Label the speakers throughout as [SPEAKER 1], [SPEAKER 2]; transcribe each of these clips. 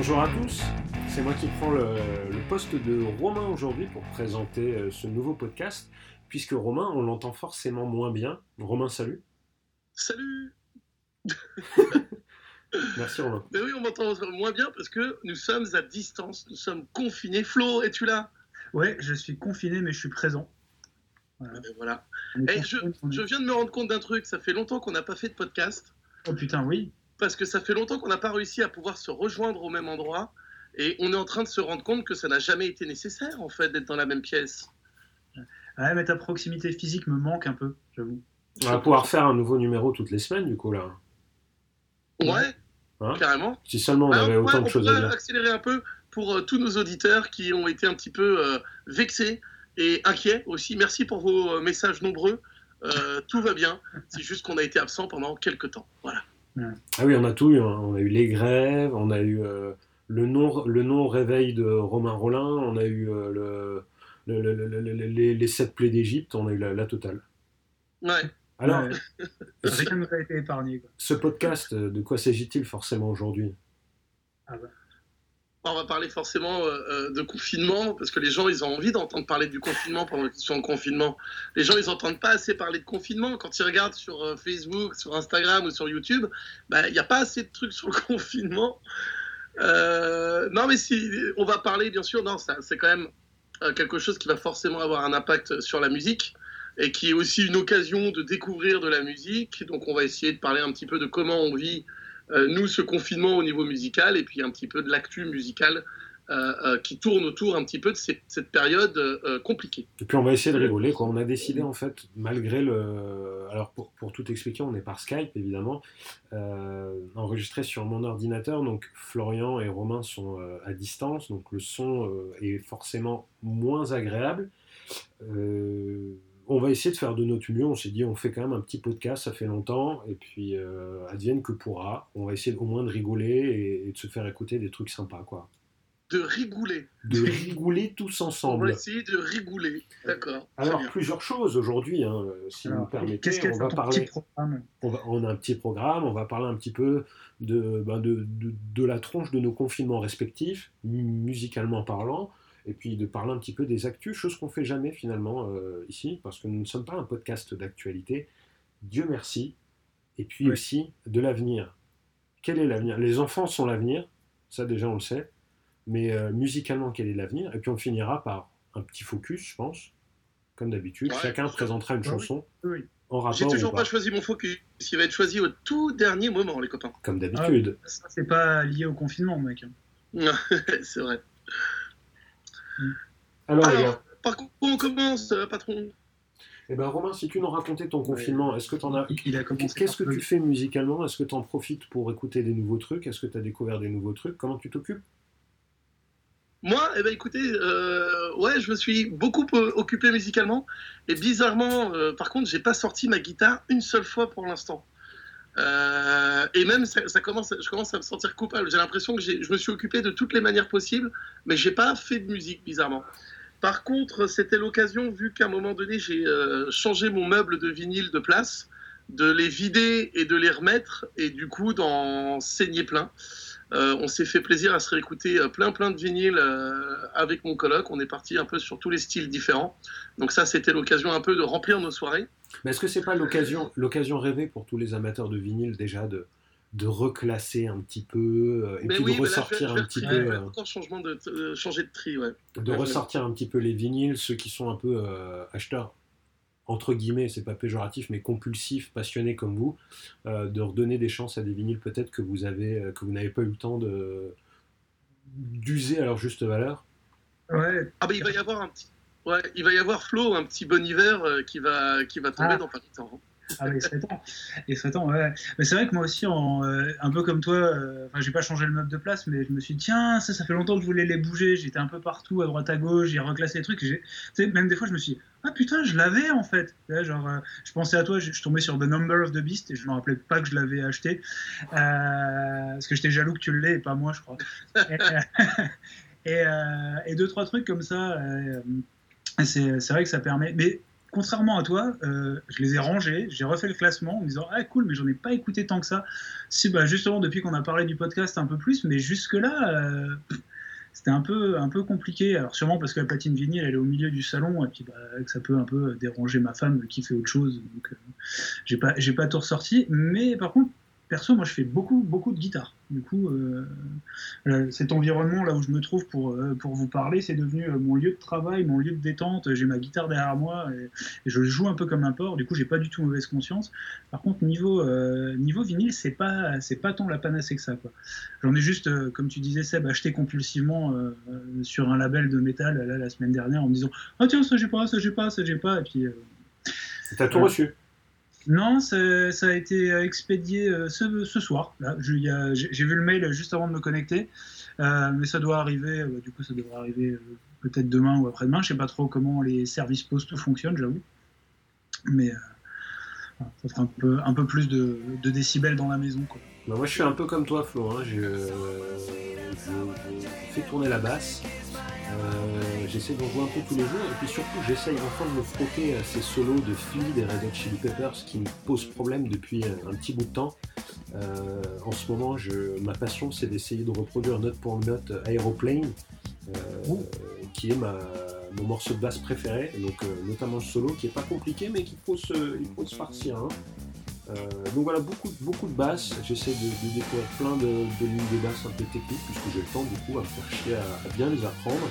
[SPEAKER 1] Bonjour à tous, c'est moi qui prends le, le poste de Romain aujourd'hui pour présenter euh, ce nouveau podcast, puisque Romain, on l'entend forcément moins bien. Romain, salut.
[SPEAKER 2] Salut
[SPEAKER 1] Merci Romain.
[SPEAKER 2] Mais oui, on m'entend moins bien parce que nous sommes à distance, nous sommes confinés. Flo, es-tu là?
[SPEAKER 3] Ouais, je suis confiné, mais je suis présent.
[SPEAKER 2] Eh ben Voilà. Et je, je viens de me rendre compte d'un truc, ça fait longtemps qu'on n'a pas fait de podcast,
[SPEAKER 3] Oh putain, oui.
[SPEAKER 2] Parce que ça fait longtemps qu'on n'a pas réussi à pouvoir se rejoindre au même endroit, et on est en train de se rendre compte que ça n'a jamais été nécessaire, en fait, d'être dans la même pièce.
[SPEAKER 3] Ouais, mais ta proximité physique me manque un peu, j'avoue.
[SPEAKER 1] On va pouvoir faire un nouveau numéro toutes les semaines du coup là.
[SPEAKER 2] Ouais,
[SPEAKER 1] Hein
[SPEAKER 2] carrément.
[SPEAKER 1] Si seulement on avait autant de choses à
[SPEAKER 2] pourrait
[SPEAKER 1] dire.
[SPEAKER 2] accélérer un peu pour euh, tous nos auditeurs qui ont été un petit peu euh, vexés et inquiets aussi. Merci pour vos euh, messages nombreux. Euh, tout va bien. C'est juste qu'on a été absent pendant quelques temps. Voilà.
[SPEAKER 1] Ah oui, on a tout eu. hein. On a eu les grèves, on a eu euh, le non le non réveil de Romain Rollin, on a eu euh, le, le- le- le- le- les, les sept plaies d'Égypte, on a eu la, la totale.
[SPEAKER 2] Ouais.
[SPEAKER 1] Alors,
[SPEAKER 3] Ouais. Rien ne nous a été épargné. Quoi.
[SPEAKER 1] ce podcast, euh, de quoi s'agit-il forcément aujourd'hui?
[SPEAKER 3] Ah bah.
[SPEAKER 2] On va parler forcément euh, euh, de confinement parce que les gens, ils ont envie d'entendre parler du confinement pendant qu'ils sont en confinement. Les gens, ils n'entendent pas assez parler de confinement. Quand ils regardent sur euh, Facebook, sur Instagram ou sur YouTube, bah, il n'y a pas assez de trucs sur le confinement. Non, mais si on va parler, bien sûr, non, c'est quand même quelque chose qui va forcément avoir un impact sur la musique et qui est aussi une occasion de découvrir de la musique. Donc, on va essayer de parler un petit peu de comment on vit nous, ce confinement au niveau musical, et puis un petit peu de l'actu musicale euh, euh, qui tourne autour un petit peu de ces- cette période euh, compliquée.
[SPEAKER 1] Et puis on va essayer de rigoler. Quoi. On a décidé en fait, malgré le... Alors pour, pour tout expliquer, on est par Skype évidemment, euh, enregistré sur mon ordinateur. Donc Florian et Romain sont euh, à distance, donc le son euh, est forcément moins agréable. On va essayer de faire de notre mieux. On s'est dit, on fait quand même un petit podcast, ça fait longtemps, et puis euh, advienne que pourra. On va essayer au moins de rigoler et, et de se faire écouter des trucs sympas, quoi.
[SPEAKER 2] De rigoler.
[SPEAKER 1] De rigoler tous
[SPEAKER 2] On va
[SPEAKER 1] ensemble.
[SPEAKER 2] essayer de rigoler. D'accord.
[SPEAKER 1] Alors, plusieurs choses aujourd'hui, hein, si vous me permettez.
[SPEAKER 3] Qu'est-ce qu'il y a
[SPEAKER 1] on va parler,
[SPEAKER 3] petit programme?
[SPEAKER 1] on, va- on a un petit programme, on va parler un petit peu de, ben, de, de- de la tronche de nos confinements respectifs, mu- musicalement parlant, et puis de parler un petit peu des actus, chose qu'on fait jamais finalement euh, ici, parce que nous ne sommes pas un podcast d'actualité, Dieu merci, et puis
[SPEAKER 3] Oui.
[SPEAKER 1] aussi de l'avenir. Quel est l'avenir? Les enfants sont l'avenir, ça déjà on le sait, mais euh, musicalement quel est l'avenir? Et puis on finira par un petit focus, je pense, comme d'habitude.
[SPEAKER 2] Ouais,
[SPEAKER 1] Chacun présentera une
[SPEAKER 3] Ah oui.
[SPEAKER 1] chanson
[SPEAKER 3] Oui.
[SPEAKER 1] en rapport
[SPEAKER 2] J'ai
[SPEAKER 1] ou
[SPEAKER 2] toujours
[SPEAKER 1] pas,
[SPEAKER 2] pas choisi mon focus. Il va être choisi au tout dernier moment, les copains.
[SPEAKER 1] comme d'habitude.
[SPEAKER 3] Ça, c'est pas lié au confinement, mec.
[SPEAKER 2] C'est vrai.
[SPEAKER 1] Alors, les gars,
[SPEAKER 2] Alors, par contre, on commence, patron?
[SPEAKER 1] eh ben, Romain, si tu nous racontais ton confinement, est-ce que tu en as.
[SPEAKER 3] Il a commencé
[SPEAKER 1] Qu'est-ce que tu fais musicalement? Est-ce que tu en profites pour écouter des nouveaux trucs? Est-ce que tu as découvert des nouveaux trucs? Comment tu t'occupes?
[SPEAKER 2] Moi, eh ben, écoutez, euh, ouais, je me suis beaucoup euh, occupé musicalement. Et bizarrement, euh, par contre, j'ai pas sorti ma guitare une seule fois pour l'instant. Euh, et même, ça, commence, je commence à me sentir coupable. J'ai l'impression que je me suis occupé de toutes les manières possibles, mais j'ai pas fait de musique, bizarrement. Par contre, c'était l'occasion, vu qu'à un moment donné, j'ai euh, changé mon meuble de vinyle de place, de les vider et de les remettre, et du coup d'en saigner plein. Euh, on s'est fait plaisir à se réécouter plein plein de vinyles avec mon coloc. On est parti un peu sur tous les styles différents. Donc ça, c'était l'occasion un peu de remplir nos soirées.
[SPEAKER 1] Mais est-ce que c'est pas l'occasion, l'occasion rêvée pour tous les amateurs de vinyle déjà de, de reclasser un petit peu euh, et
[SPEAKER 2] Mais
[SPEAKER 1] puis
[SPEAKER 2] oui,
[SPEAKER 1] de
[SPEAKER 2] mais là, je vais-
[SPEAKER 1] ressortir
[SPEAKER 2] je vais
[SPEAKER 1] un petit peu, euh,
[SPEAKER 2] encore changement de, euh, changer de tri, ouais.
[SPEAKER 1] de
[SPEAKER 2] Ouais,
[SPEAKER 1] ressortir un petit peu les vinyles, ceux qui sont un peu euh, acheteurs entre guillemets, c'est pas péjoratif, mais compulsifs, passionnés comme vous, euh, de redonner des chances à des vinyles peut-être que vous avez, euh, que vous n'avez pas eu le temps de d'user à leur juste valeur.
[SPEAKER 3] Ouais,
[SPEAKER 2] Ah bah il va y avoir un petit, ouais, il va y avoir Flo, un petit bon hiver euh, qui va qui va tomber
[SPEAKER 3] Ah.
[SPEAKER 2] dans pas longtemps. hein.
[SPEAKER 3] ah, bah, il serait temps. Il serait temps, ouais. Mais c'est vrai que moi aussi, en, euh, un peu comme toi, euh, enfin, j'ai pas changé le meuble de place, mais je me suis dit, tiens, ça, ça fait longtemps que je voulais les bouger. J'étais un peu partout, à droite, à gauche, j'ai reclassé les trucs. Tu sais, même des fois, je me suis dit, ah putain, je l'avais en fait. Genre, euh, je pensais à toi, je, je tombais sur The Number of the Beast et je me rappelais pas que je l'avais acheté. Parce que j'étais jaloux que tu l'aies et pas moi, je crois. et, et, et deux, trois trucs comme ça. C'est vrai que ça permet. Mais contrairement à toi, euh, je les ai rangés, j'ai refait le classement en disant ah cool, mais j'en ai pas écouté tant que ça. Si bah justement depuis qu'on a parlé du podcast un peu plus, mais jusque là. Euh, c'était un peu, un peu compliqué. Alors sûrement parce que la platine vinyle elle est au milieu du salon et puis bah, que ça peut un peu déranger ma femme qui fait autre chose. Donc euh, j'ai pas, j'ai pas tout ressorti. Mais par contre, perso, moi, je fais beaucoup, beaucoup de guitare. Du coup, euh, cet environnement là où je me trouve pour, euh, pour vous parler, c'est devenu euh, mon lieu de travail, mon lieu de détente. J'ai ma guitare derrière moi et, je joue un peu comme un porc. Du coup, j'ai pas du tout mauvaise conscience. Par contre, niveau, niveau vinyle, c'est pas, c'est pas tant la panacée que ça. J'en ai juste, comme tu disais, Seb, acheté compulsivement sur un label de métal là, la semaine dernière en me disant Ah tiens, ça j'ai pas, ça j'ai pas, ça j'ai pas. Et puis.
[SPEAKER 1] T'as tout reçu
[SPEAKER 3] non, ça, a été expédié euh, ce, soir. J'ai vu le mail juste avant de me connecter, euh, mais ça doit arriver. Euh, du coup, ça devrait arriver peut-être demain ou après-demain. Je sais pas trop comment les services postes fonctionnent, j'avoue. Mais ça fera un peu, plus de, décibels dans la maison.
[SPEAKER 1] Bah, moi, je suis un peu comme toi, Flo. Hein. Je, fais tourner la basse. Euh, j'essaie d'en jouer un peu tous les jours et puis surtout j'essaye enfin de me frotter à ces solos de Flea des Red Hot Chili Peppers qui me posent problème depuis un petit bout de temps. Euh, en ce moment, ma passion c'est d'essayer de reproduire note pour note Aeroplane, euh, qui est mon morceau de basse préféré, donc notamment le solo qui est pas compliqué mais qu'il faut se, il faut se farcir. Hein. donc voilà, beaucoup, beaucoup de basses. J'essaie de, découvrir plein de, lignes de basse un peu techniques, puisque j'ai le temps du coup à me faire chier à, bien les apprendre.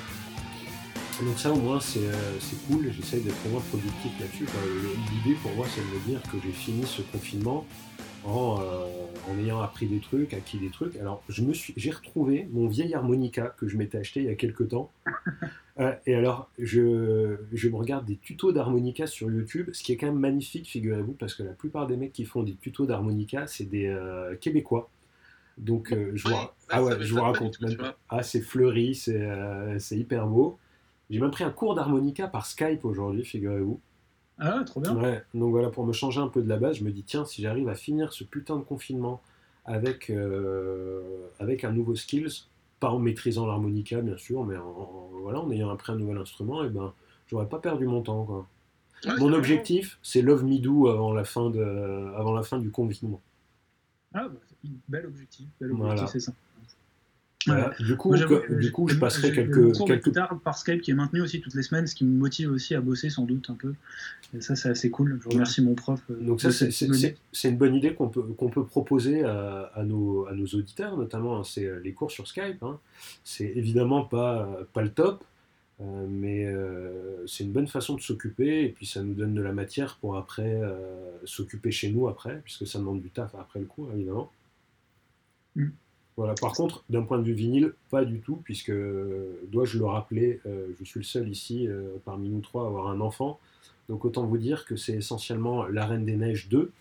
[SPEAKER 1] Donc ça au moins c'est euh, cool, j'essaye d'être moins productif là-dessus. L'idée pour moi c'est de me dire que j'ai fini ce confinement en, euh, en, ayant appris des trucs, acquis des trucs. Alors je me suis, j'ai retrouvé mon vieil harmonica que je m'étais acheté il y a quelques temps. Euh, et alors je, je, me regarde des tutos d'harmonica sur YouTube, ce qui est quand même magnifique, figurez-vous, parce que la plupart des mecs qui font des tutos d'harmonica, c'est des Québécois. Donc je, vois, ah ouais, je vous raconte. ah c'est fleuri, c'est hyper beau. J'ai même pris un cours d'harmonica par Skype aujourd'hui, figurez-vous.
[SPEAKER 3] Ah, trop bien.
[SPEAKER 1] Ouais, donc voilà, pour me changer un peu de la base, je me dis, tiens, si j'arrive à finir ce putain de confinement avec, euh, avec un nouveau skills, pas en maîtrisant l'harmonica, bien sûr, mais en, voilà, en ayant appris un nouvel instrument, et eh ben, j'aurais pas perdu mon temps, quoi. mon objectif, c'est Love Me Do avant la fin, de, avant la fin du confinement.
[SPEAKER 3] Ah, bah, bel objectif, bel objectif, c'est ça.
[SPEAKER 1] Du coup, du coup, je passerai quelques quelques
[SPEAKER 3] tard par Skype qui est maintenu aussi toutes les semaines, ce qui me motive aussi à bosser sans doute un peu. Et ça, c'est assez cool. Je remercie mon prof. Euh,
[SPEAKER 1] Donc ça, c'est une bonne idée qu'on peut qu'on peut proposer à, à, nos à nos auditeurs, notamment. Hein, c'est euh, les cours sur Skype. Hein. C'est évidemment pas pas le top, euh, mais c'est une bonne façon de s'occuper et puis ça nous donne de la matière pour après s'occuper chez nous après, puisque ça demande du taf après le cours évidemment. Mm. Voilà. Par contre, d'un point de vue vinyle, pas du tout, puisque, dois-je le rappeler, euh, je suis le seul ici, euh, parmi nous trois, à avoir un enfant. Donc autant vous dire que c'est essentiellement La Reine des Neiges 2.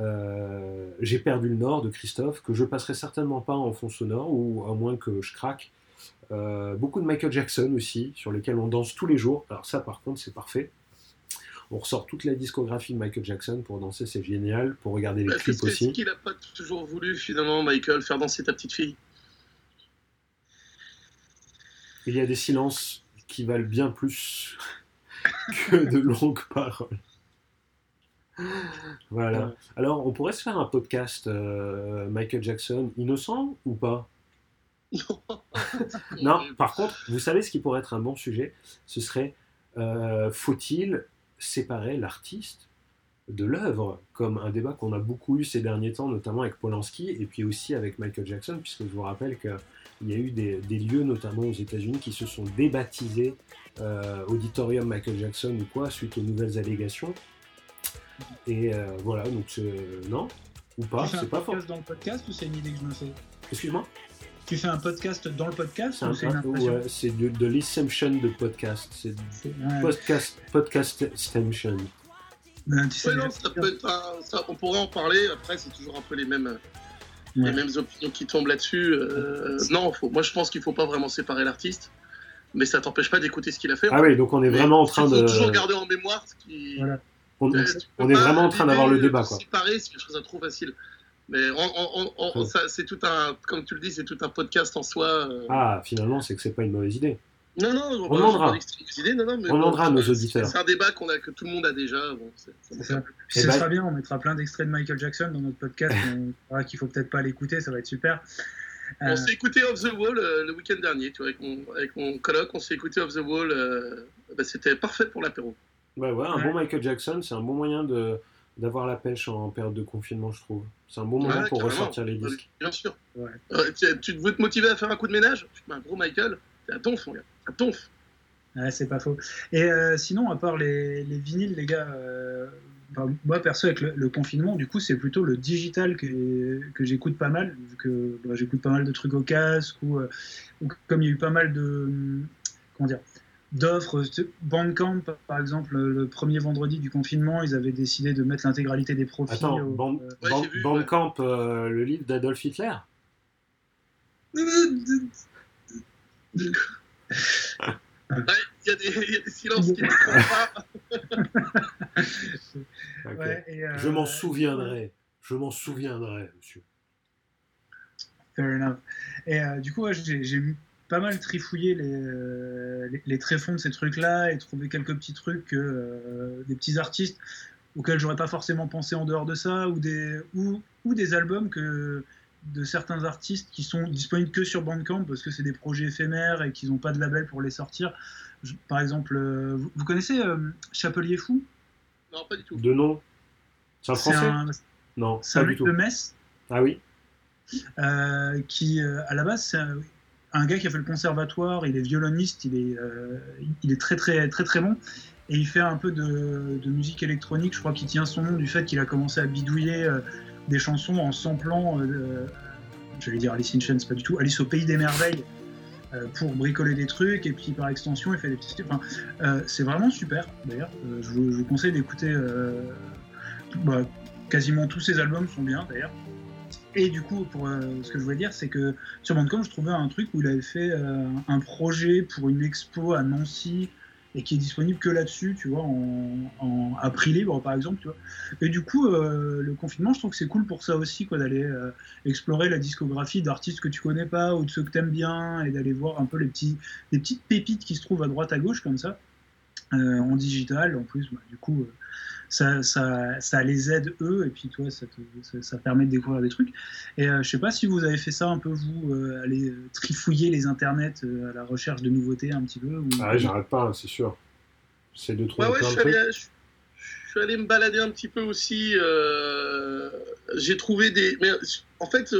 [SPEAKER 1] Euh, j'ai perdu le Nord de Christophe, que je passerai certainement pas en fond sonore, ou à moins que je craque. beaucoup de Michael Jackson aussi, sur lesquels on danse tous les jours. Alors ça, par contre, c'est parfait. On ressort toute la discographie de Michael Jackson pour danser, c'est génial. Pour regarder les clips aussi.
[SPEAKER 2] Est-ce qu'il n'a pas toujours voulu, finalement, Michael, faire danser ta petite fille
[SPEAKER 1] Il y a des silences qui valent bien plus que de longues paroles. Voilà. Alors, on pourrait se faire un podcast euh, Michael Jackson innocent ou pas? Non, par contre, vous savez ce qui pourrait être un bon sujet? Ce serait euh, faut-il séparer l'artiste de l'œuvre, comme un débat qu'on a beaucoup eu ces derniers temps, notamment avec Polanski et puis aussi avec Michael Jackson, puisque je vous rappelle qu'il y a eu des, lieux, notamment aux États-Unis, qui se sont débaptisés euh, Auditorium Michael Jackson ou quoi, suite aux nouvelles allégations. Et euh, voilà, donc non? Ou pas, c'est pas fort.
[SPEAKER 3] dans le podcast ou c'est une idée que je me fais?
[SPEAKER 1] Excuse-moi?
[SPEAKER 3] Tu fais un podcast dans le podcast
[SPEAKER 1] C'est de, de l'assumption de podcast. C'est podcast, podcast extension.
[SPEAKER 2] Ben, non, ça peut être ça, on pourrait en parler. Après, c'est toujours un peu les mêmes, les mêmes opinions qui tombent là-dessus. Euh, non, faut, moi je pense qu'il ne faut pas vraiment séparer l'artiste, mais ça t'empêche pas d'écouter ce qu'il a fait.
[SPEAKER 1] Ah oui, donc on est vraiment en train de.
[SPEAKER 2] Il faut toujours garder en mémoire ce qui.
[SPEAKER 1] On, on est vraiment en train d'avoir le débat. Quoi.
[SPEAKER 2] Séparer, c'est quelque chose de trop facile. Mais c'est tout un, comme tu le dis, c'est tout un podcast en soi.
[SPEAKER 1] Euh. Ah, finalement, c'est que c'est pas une mauvaise idée.
[SPEAKER 2] Non, non,
[SPEAKER 1] on demandera. On demandera nos auditeurs.
[SPEAKER 2] C'est un débat qu'on a, que tout le monde a déjà. Bon,
[SPEAKER 3] ça. ça. Eh ben, sera bien, on mettra plein d'extraits de Michael Jackson dans notre podcast. on qu'il faut peut-être pas l'écouter, ça va être super.
[SPEAKER 2] On s'est écouté Off the Wall euh, le week-end dernier, tu vois, avec mon, avec mon colloque, on s'est écouté Off the Wall. Euh, bah, C'était parfait pour l'apéro.
[SPEAKER 1] Ouais, ouais, un bon Michael Jackson, c'est un bon moyen de d'avoir la pêche en période de confinement, je trouve. C'est un bon moment pour ressortir les disques.
[SPEAKER 2] Bien sûr. Ouais. tu, veux te motiver à faire un coup de ménage? Tu mets un gros Michael, c'est à tonf, mon gars. À tonf.
[SPEAKER 3] Ouais, c'est pas faux. Et euh, sinon, à part les, les, vinyles, les gars, moi perso avec le, confinement, du coup, c'est plutôt le digital que, que j'écoute pas mal, vu que bah, j'écoute pas mal de trucs au casque ou, euh, comme il y a eu pas mal de comment dire d'offres. Bandcamp, par exemple, le premier vendredi du confinement, ils avaient décidé de mettre l'intégralité des profits.
[SPEAKER 1] Attends, euh, Bandcamp, euh, le livre d'Adolf Hitler
[SPEAKER 2] Il y, a des silences qui ne pas.
[SPEAKER 1] Euh, je m'en souviendrai. Je m'en souviendrai, monsieur.
[SPEAKER 3] Fair enough. Et euh, du coup, j'ai pas mal trifouillé les, euh, les, les, tréfonds de ces trucs-là et trouvé quelques petits trucs, des petits artistes auxquels j'aurais pas forcément pensé en dehors de ça, ou des, ou, ou des albums que, de certains artistes qui sont disponibles que sur Bandcamp parce que c'est des projets éphémères et qu'ils n'ont pas de label pour les sortir. par exemple, euh, vous, connaissez euh, Chapelier Fou?
[SPEAKER 2] Non, pas du tout.
[SPEAKER 1] De nom? C'est un français? Non,
[SPEAKER 3] c'est un mec de Metz.
[SPEAKER 1] Ah oui?
[SPEAKER 3] Euh, Qui, à la base, c'est un, gars qui a fait le conservatoire, il est violoniste, il est, il est très, très, très, très bon. Et il fait un peu de, musique électronique. Je crois qu'il tient son nom du fait qu'il a commencé à bidouiller des chansons en samplant, euh, j'allais dire Alice in Chains, pas du tout, Alice au Pays des Merveilles, euh, pour bricoler des trucs, et puis par extension, il fait des petits. Enfin, euh, c'est vraiment super, d'ailleurs. Je vous, conseille d'écouter. Bah, quasiment tous ses albums sont bien, d'ailleurs. Et du coup, pour ce que je voulais dire, c'est que sur Bandcamp, je trouvais un truc où il avait fait un projet pour une expo à Nancy et qui est disponible que là-dessus, tu vois, en, à prix libre par exemple, tu vois. Et du coup, euh, le confinement, je trouve que c'est cool pour ça aussi, quoi, d'aller euh, explorer la discographie d'artistes que tu connais pas ou de ceux que tu aimes bien et d'aller voir un peu les petits, petites pépites qui se trouvent à droite à gauche comme ça, euh, en digital. En plus, bah, du coup, ça, ça, ça, les aide eux, et puis toi, ça, ça, permet de découvrir des trucs. Et euh, je sais pas si vous avez fait ça un peu, vous, euh, aller euh, trifouiller les internets à la recherche de nouveautés un petit peu ou...
[SPEAKER 1] Ah j'arrête pas, c'est sûr. C'est de trouver
[SPEAKER 2] ouais, je, suis allé, je, suis allé me balader un petit peu aussi. j'ai trouvé des. Mais en fait,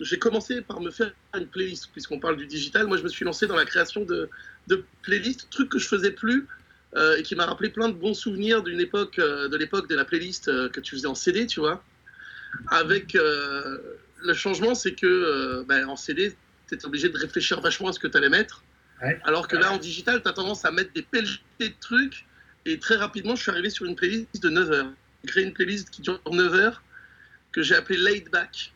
[SPEAKER 2] j'ai commencé par me faire une playlist, puisqu'on parle du digital. Moi, je me suis lancé dans la création de, de playlists, truc que je faisais plus euh, et qui m'a rappelé plein de bons souvenirs d'une époque, euh, de l'époque de la playlist euh, que tu faisais en CD, tu vois. Avec le changement, c'est que ben, en CD, tu étais obligé de réfléchir vachement à ce que tu allais mettre. Alors que là, en digital, tu as tendance à mettre des pelletés de trucs. Et très rapidement, je suis arrivé sur une playlist de 9 heures. J'ai créé une playlist qui dure 9 heures, que j'ai appelée Laid Back,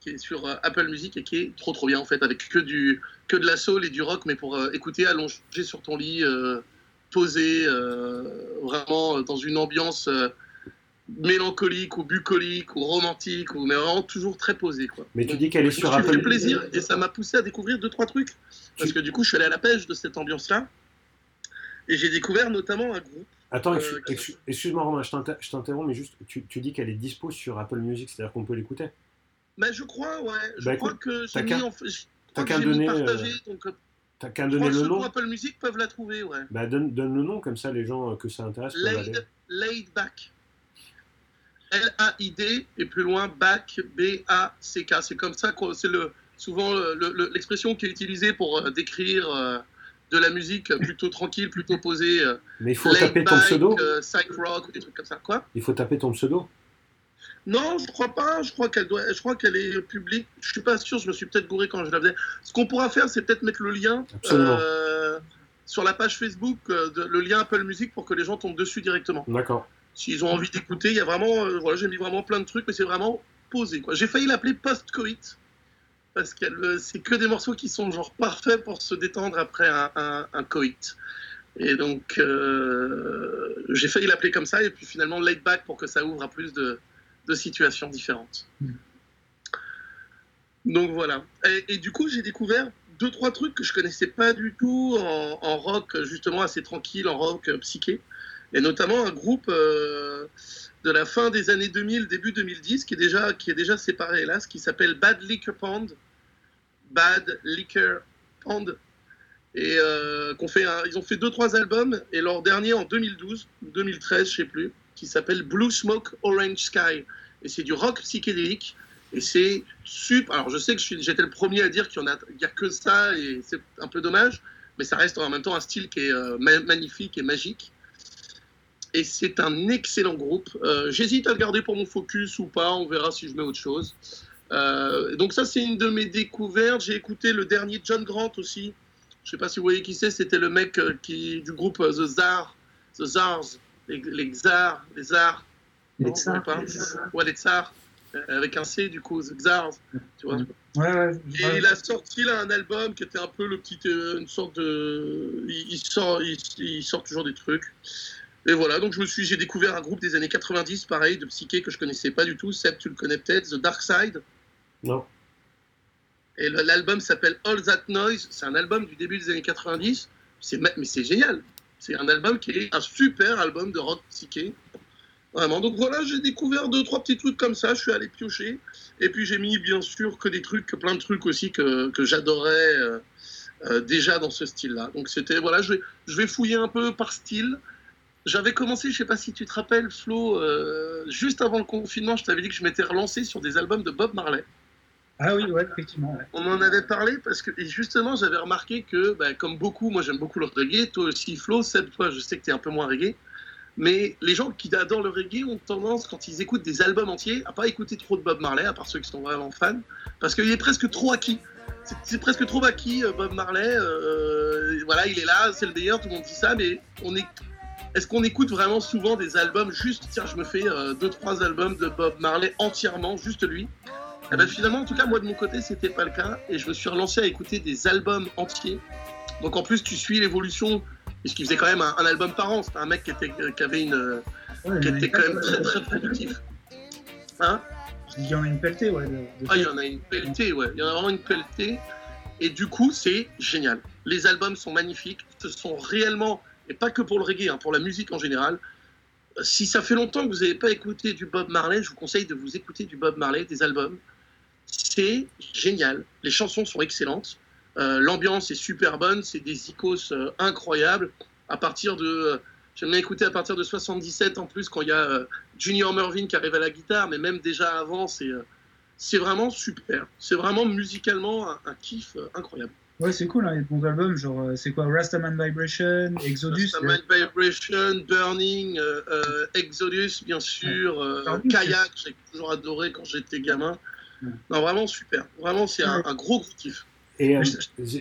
[SPEAKER 2] qui est sur Apple Music et qui est trop trop bien en fait, avec que, du, que de la soul et du rock, mais pour écouter allongé sur ton lit posé euh, vraiment dans une ambiance euh, mélancolique ou bucolique ou romantique ou mais vraiment toujours très posé quoi.
[SPEAKER 1] Mais tu dis qu'elle est sur Apple.
[SPEAKER 2] Ça fait plaisir et ça m'a poussé à découvrir deux trois trucs parce que du coup je suis allé à la pêche de cette ambiance là et j'ai découvert notamment un groupe.
[SPEAKER 1] Attends, euh, excuse-moi Romain, je t'interromps mais juste tu, dis qu'elle est dispo sur Apple Music, c'est-à-dire qu'on peut l'écouter?
[SPEAKER 2] Mais je crois ouais, je bah, crois que j'ai mis en
[SPEAKER 1] T'as qu'à donner. donc, T'as qu'à donner le nom.
[SPEAKER 2] Apple Music peuvent la trouver, ouais.
[SPEAKER 1] Bah, donne, donne, le nom, comme ça les gens que ça intéresse peuvent
[SPEAKER 2] aller. Laid Back. L-A-I-D et plus loin Back, B-A-C-K. C'est comme ça c'est le, souvent l'expression qui est utilisée pour euh, décrire euh, de la musique plutôt tranquille, plutôt posée. Euh,
[SPEAKER 1] Mais il faut taper ton pseudo.
[SPEAKER 2] psych rock, des trucs comme ça. Quoi?
[SPEAKER 1] Il faut taper ton pseudo.
[SPEAKER 2] Non, je crois pas. Je crois qu'elle doit. Je crois qu'elle est publique. Je suis pas sûr. Je me suis peut-être gouré quand je la faisais. Ce qu'on pourra faire, c'est peut-être mettre le lien euh, sur la page Facebook, euh, le lien Apple Music, pour que les gens tombent dessus directement.
[SPEAKER 1] D'accord.
[SPEAKER 2] S'ils ont envie d'écouter, il y a vraiment. Euh, voilà, j'ai mis vraiment plein de trucs, mais c'est vraiment posé. Quoi. J'ai failli l'appeler post-coït parce que c'est que des morceaux qui sont genre parfaits pour se détendre après un, un, coït. Et donc, j'ai failli l'appeler comme ça, et puis finalement, laid back pour que ça ouvre à plus de, de situations différentes. Hmm. Donc voilà. Et, du coup, j'ai découvert deux, trois trucs que je connaissais pas du tout en, rock, justement assez tranquille, en rock psyché. Et notamment un groupe de la fin des années 2000, début 2010, qui est déjà, qui est déjà séparé, hélas, qui s'appelle Bad Liquor Pond. Bad Liquor Pond. Et qu'on fait ils ont fait deux, trois albums. Et leur dernier en 2012, 2013, je sais plus, qui s'appelle Blue Smoke Orange Sky. Et c'est du rock psychédélique. Et c'est super. Alors je sais que j'étais le premier à dire qu'il n'y a, a, que ça et c'est un peu dommage, mais ça reste en même temps un style qui est euh, magnifique et magique. Et c'est un excellent groupe. Euh, j'hésite à le garder pour mon focus ou pas, on verra si je mets autre chose. Euh, donc ça c'est une de mes découvertes. J'ai écouté le dernier John Grant aussi. Je ne sais pas si vous voyez qui c'est, c'était le mec qui, du groupe The Zars, The Zars, les, les Xars, les Zars.
[SPEAKER 3] Les Tsars.
[SPEAKER 2] Ouais, les Tsars. Euh, avec un C du coup, Xars, tu vois.
[SPEAKER 3] Ouais, ouais,
[SPEAKER 2] et il a sorti là un album qui était un peu le petit, euh, une sorte de, il, sort, il, sort toujours des trucs. Et voilà, donc je me suis, j'ai découvert un groupe des années 90, pareil, de psyché que je connaissais pas du tout. Seb, tu le connais peut-être, The Dark Side.
[SPEAKER 1] Non.
[SPEAKER 2] Et l'album s'appelle All That Noise. C'est un album du début des années 90. C'est, mais c'est génial. C'est un album qui est un super album de rock psyché. Vraiment. Donc voilà, j'ai découvert deux, trois petits trucs comme ça. Je suis allé piocher. Et puis j'ai mis, bien sûr, que des trucs, que plein de trucs aussi que, que j'adorais euh, euh, déjà dans ce style-là. Donc c'était, voilà, je vais, je vais fouiller un peu par style. J'avais commencé, je sais pas si tu te rappelles, Flo, euh, juste avant le confinement, je t'avais dit que je m'étais relancé sur des albums de Bob Marley.
[SPEAKER 3] Ah oui, effectivement.
[SPEAKER 2] On en avait parlé parce que, justement, j'avais remarqué que, bah, comme beaucoup, moi j'aime beaucoup le reggae, toi aussi, Flo, Seb, toi, je sais que tu es un peu moins reggae. Mais les gens qui adorent le reggae ont tendance, quand ils écoutent des albums entiers, à pas écouter trop de Bob Marley, à part ceux qui sont vraiment fans, parce qu'il est presque trop acquis. C'est presque trop acquis, euh, Bob Marley. Euh, voilà, il est là, c'est le meilleur, tout le monde dit ça, mais on est. Est-ce qu'on écoute vraiment souvent des albums juste, tiens, je me fais euh, deux, trois albums de Bob Marley entièrement, juste lui? Eh ben, Finalement, en tout cas, moi de mon côté, c'était pas le cas, et je me suis relancé à écouter des albums entiers. Donc en plus, tu suis l'évolution puisqu'il faisait quand même un, album par an. C'était un mec qui, était, qui avait une, qui était quand même très très productif.
[SPEAKER 3] Hein? Il y en a une pelletée, ouais.
[SPEAKER 2] Ah, il y en a une pelletée, ouais. Il y en a vraiment une pelletée. Et du coup, c'est génial. Les albums sont magnifiques. Ce sont réellement, et pas que pour le reggae, hein, pour la musique en général. Si ça fait longtemps que vous n'avez pas écouté du Bob Marley, je vous conseille de vous écouter du Bob Marley, des albums. C'est génial. Les chansons sont excellentes. Euh, l'ambiance est super bonne, c'est des icos euh, incroyables. À partir de, euh, j'aime bien écouter à partir de 77 en plus quand il y a Junior Mervyn qui arrive à la guitare, mais même déjà avant, c'est vraiment super. C'est vraiment musicalement un, kiff incroyable.
[SPEAKER 3] Ouais, c'est cool, hein, il y a de bons albums, genre, c'est quoi Rastaman Vibration, Exodus
[SPEAKER 2] Rastaman Vibration, Burning, Exodus, bien sûr, Kayak, j'ai toujours adoré quand j'étais gamin. Non, vraiment super. Vraiment, c'est un, un, gros kiff.
[SPEAKER 3] Et, euh,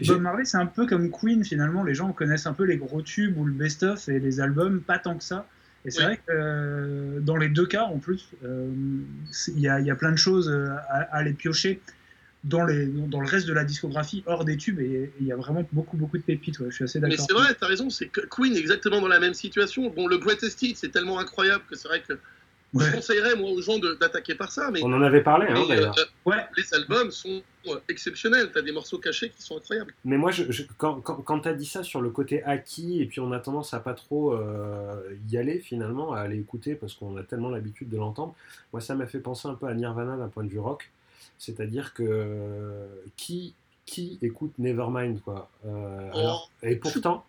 [SPEAKER 3] Bob Marley, c'est un peu comme Queen finalement. Les gens connaissent un peu les gros tubes ou le best-of et les albums, pas tant que ça. Et c'est vrai que euh, dans les deux cas, en plus, euh, il y, a plein de choses à, aller piocher dans, les, dans le reste de la discographie, hors des tubes, et il y a vraiment beaucoup, beaucoup de pépites. je suis assez d'accord.
[SPEAKER 2] Mais c'est vrai, tu as raison, c'est Queen est exactement dans la même situation. Bon, le Greatest Hits, c'est tellement incroyable que c'est vrai que je conseillerais moi aux gens d'attaquer par ça. Mais,
[SPEAKER 1] On en avait parlé hein, d'ailleurs.
[SPEAKER 2] Euh, ouais. Les albums sont euh, exceptionnels. Tu as des morceaux cachés qui sont incroyables.
[SPEAKER 1] Mais moi, je, quand, quand, tu as dit ça sur le côté acquis, et puis on a tendance à pas trop euh, y aller finalement, à aller écouter parce qu'on a tellement l'habitude de l'entendre, moi ça m'a fait penser un peu à Nirvana d'un point de vue rock. C'est-à-dire que qui, qui écoute Nevermind quoi?
[SPEAKER 2] Oh,
[SPEAKER 1] Et pourtant.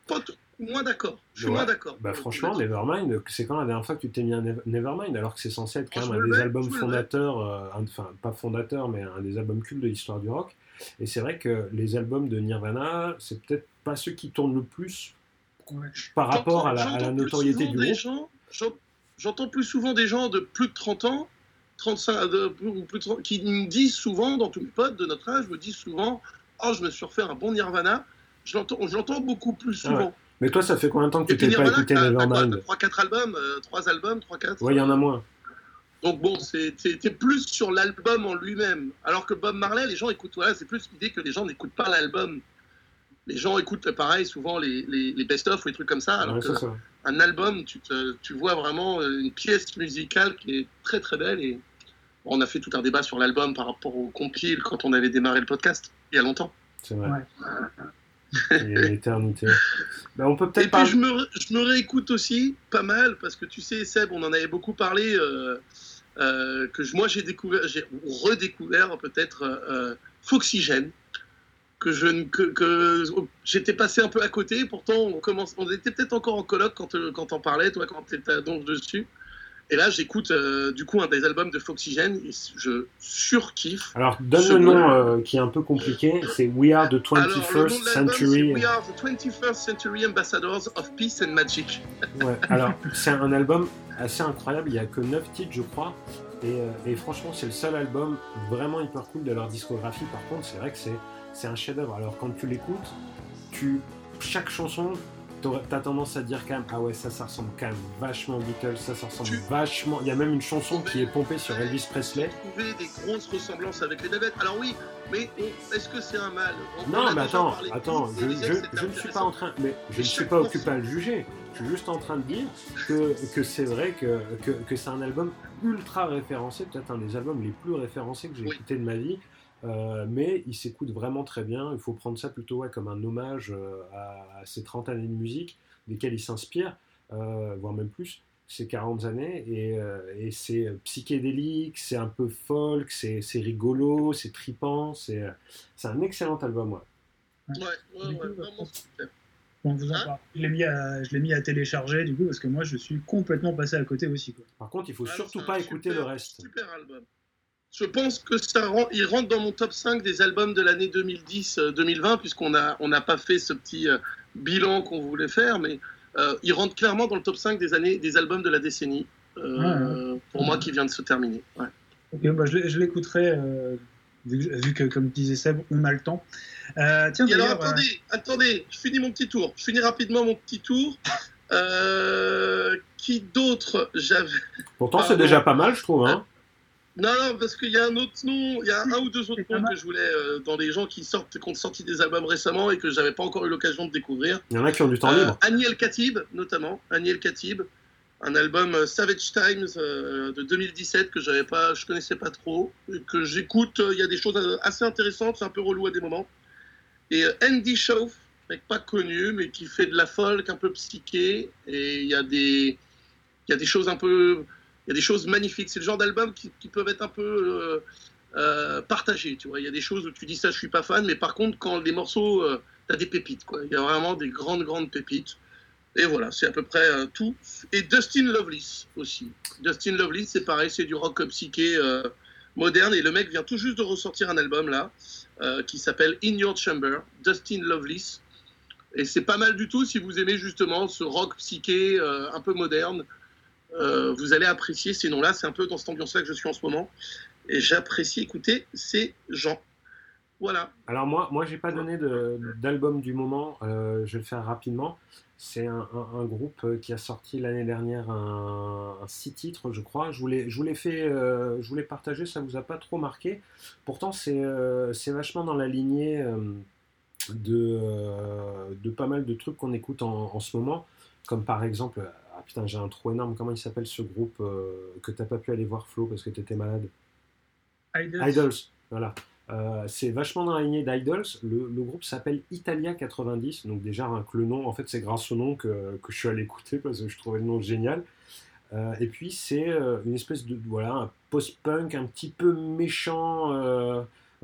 [SPEAKER 2] Moins d'accord. Je suis moins d'accord.
[SPEAKER 1] Bah, franchement, Nevermind, c'est quand la dernière fois que tu t'es mis à Nevermind, alors que c'est censé être quand même un des albums fondateurs, euh, enfin pas fondateur, mais un des albums cultes de l'histoire du rock. Et c'est vrai que les albums de Nirvana, c'est peut-être pas ceux qui tournent le plus par rapport à la, notoriété du groupe.
[SPEAKER 2] J'entends plus souvent des gens de plus de 30 ans 35, de, plus de qui me disent souvent, dans tous mes potes de notre âge, me disent souvent Oh, je me suis refait un bon Nirvana. Je l'entends beaucoup plus souvent.
[SPEAKER 1] Mais toi, ça fait combien de temps que tu t'es pas écouté Nevermind
[SPEAKER 2] 3-4 albums, 3 euh, albums, 3-4
[SPEAKER 1] Ouais, il y en a moins.
[SPEAKER 2] Donc bon, c'était plus sur l'album en lui-même. Alors que Bob Marley, les gens écoutent, voilà, c'est plus l'idée que les gens n'écoutent pas l'album. Les gens écoutent pareil, souvent les, les, best-of ou des trucs comme ça. Alors un album, tu, tu, vois vraiment une pièce musicale qui est très très belle. Et on a fait tout un débat sur l'album par rapport au compile quand on avait démarré le podcast, il y a longtemps.
[SPEAKER 1] C'est vrai.
[SPEAKER 3] Ouais.
[SPEAKER 1] Et l'éternité. Ben, on peut
[SPEAKER 2] Et puis je me, je me réécoute aussi pas mal parce que tu sais Seb, on en avait beaucoup parlé euh, euh, que je- moi j'ai découvert, j'ai redécouvert peut-être euh, euh, Foxygène que je que, que j'étais passé un peu à côté. Pourtant on commence, on était peut-être encore en colloque quand quand on parlait, toi quand étais donc dessus. Et là j'écoute euh, du coup un des albums de Foxygène et je surkiffe.
[SPEAKER 1] Alors, donne le nom euh, qui est un peu compliqué. C'est We Are the
[SPEAKER 2] Alors, le nom
[SPEAKER 1] 21st
[SPEAKER 2] de l'album, c'est
[SPEAKER 1] Century.
[SPEAKER 2] We are the 21st Century Ambassadors of Peace and Magic.
[SPEAKER 1] Ouais, alors, c'est un album assez incroyable. Il n'y a que 9 titres, je crois. Et, euh, et franchement, c'est le seul album vraiment hyper cool de leur discographie. Par contre, c'est vrai que c'est, un chef-d'œuvre. Alors, quand tu l'écoutes, tu, chaque chanson, t'as tendance à dire quand même Ah ouais, ça, ça ressemble quand même vachement aux Beatles. Ça, ça ressemble
[SPEAKER 2] Tu-
[SPEAKER 1] vachement. Il y a même une chanson qui est pompée sur Elvis Presley.
[SPEAKER 2] trouver des grosses ressemblances avec les Davettes. Alors oui, mais est-ce que c'est un mal? On
[SPEAKER 1] Non, mais attends,
[SPEAKER 2] parlé.
[SPEAKER 1] attends, je, je, ne suis pas en train, mais je ne suis pas occupé à le juger. Je suis juste en train de dire que, que c'est vrai que, que, que c'est un album ultra référencé, peut-être un des albums les plus référencés que j'ai
[SPEAKER 2] Oui.
[SPEAKER 1] écouté de ma vie. Euh, mais il s'écoute vraiment très bien. Il faut prendre ça plutôt ouais, comme un hommage euh, à, à ces 30 années de musique desquelles il s'inspire, euh, voire même plus, ces 40 années. Et, euh, et c'est psychédélique, c'est un peu folk, c'est c'est rigolo, c'est tripant. C'est c'est un excellent album. Ouais.
[SPEAKER 2] Ouais, ouais,
[SPEAKER 3] Du
[SPEAKER 2] ouais,
[SPEAKER 3] coup,
[SPEAKER 2] vraiment super.
[SPEAKER 3] On vous en
[SPEAKER 2] Hein
[SPEAKER 3] parle. Je l'ai mis, à, je l'ai mis à télécharger du coup parce que moi je suis complètement passé à côté aussi. Quoi.
[SPEAKER 1] Par contre, il faut
[SPEAKER 2] Ah,
[SPEAKER 1] surtout pas écouter
[SPEAKER 2] super,
[SPEAKER 1] le reste.
[SPEAKER 2] Super album. Je pense que ça rend, il rentre dans mon top 5 des albums de l'année 2010-2020, puisqu'on n'a on n'a pas fait ce petit euh, bilan qu'on voulait faire, mais euh, il rentre clairement dans le top 5 des, années, des albums de la décennie, euh, pour moi qui vient de se terminer. Ouais.
[SPEAKER 3] Bah, je, l'écouterai euh, vu, que- vu que comme disait Seb, on a le temps. Euh, tiens,
[SPEAKER 2] alors attendez, attendez, je finis mon petit tour. Je finis rapidement mon petit tour. Euh, qui d'autre j'avais?
[SPEAKER 1] Pourtant, c'est déjà pas mal, je trouve. Hein.
[SPEAKER 2] Non, non, parce qu'il y a un autre nom, il y a un ou deux autres noms que je voulais euh, dans les gens qui sortent, qui ont sorti des albums récemment et que j'avais pas encore eu l'occasion de découvrir.
[SPEAKER 1] Il y en a qui ont du temps
[SPEAKER 2] Euh,
[SPEAKER 1] libre.
[SPEAKER 2] Annie El Khatib, notamment, Annie El Khatib, un album euh, Savage Times euh, de 2017 que j'avais pas, je connaissais pas trop, que j'écoute. euh, Il y a des choses euh, assez intéressantes, c'est un peu relou à des moments. Et euh, Andy Shauf, mec pas connu, mais qui fait de la folk un peu psyché, et il y a des, il y a des choses un peu, il y a des choses magnifiques. C'est le genre d'album qui, qui peuvent être un peu euh, euh, partagés, tu vois. Il y a des choses où tu dis ça, je suis pas fan, mais par contre, quand les morceaux, euh, t'as des pépites, quoi. Il y a vraiment des grandes, grandes pépites. Et voilà, c'est à peu près euh, tout. Et Dustin Lovelace aussi. Dustin Lovelace, c'est pareil, c'est du rock psyché euh, moderne. Et le mec vient tout juste de ressortir un album là, qui s'appelle In Your Chamber, Dustin Lovelace. Et c'est pas mal du tout si vous aimez justement ce rock psyché un peu moderne. Euh, vous allez apprécier ces noms-là. C'est un peu dans cette ambiance-là que je suis en ce moment. Et j'apprécie écouter ces gens. Voilà.
[SPEAKER 1] Alors moi, moi, j'ai pas donné d'album du moment. euh, je vais le faire rapidement. C'est un, groupe euh, qui a sorti l'année dernière un, six titres, je crois. Je vous l'ai, fait, euh, je vous l'ai partagé. Ça vous a pas trop marqué. Pourtant, c'est, vachement dans la lignée de, de pas mal de trucs qu'on écoute en ce moment, comme par exemple. Ah putain, j'ai un trou énorme. Comment il s'appelle ce groupe euh, que t'as pas pu aller voir Flo parce que t'étais malade?
[SPEAKER 3] Idols.
[SPEAKER 1] Idols, voilà. Euh, c'est vachement dans la lignée d'Idols. Le, le groupe s'appelle Italia 90. Donc déjà, rien que le nom, en fait, c'est grâce au nom que, que je suis allé écouter parce que je trouvais le nom génial. Euh, et puis, c'est une espèce de, voilà, un post-punk un petit peu méchant,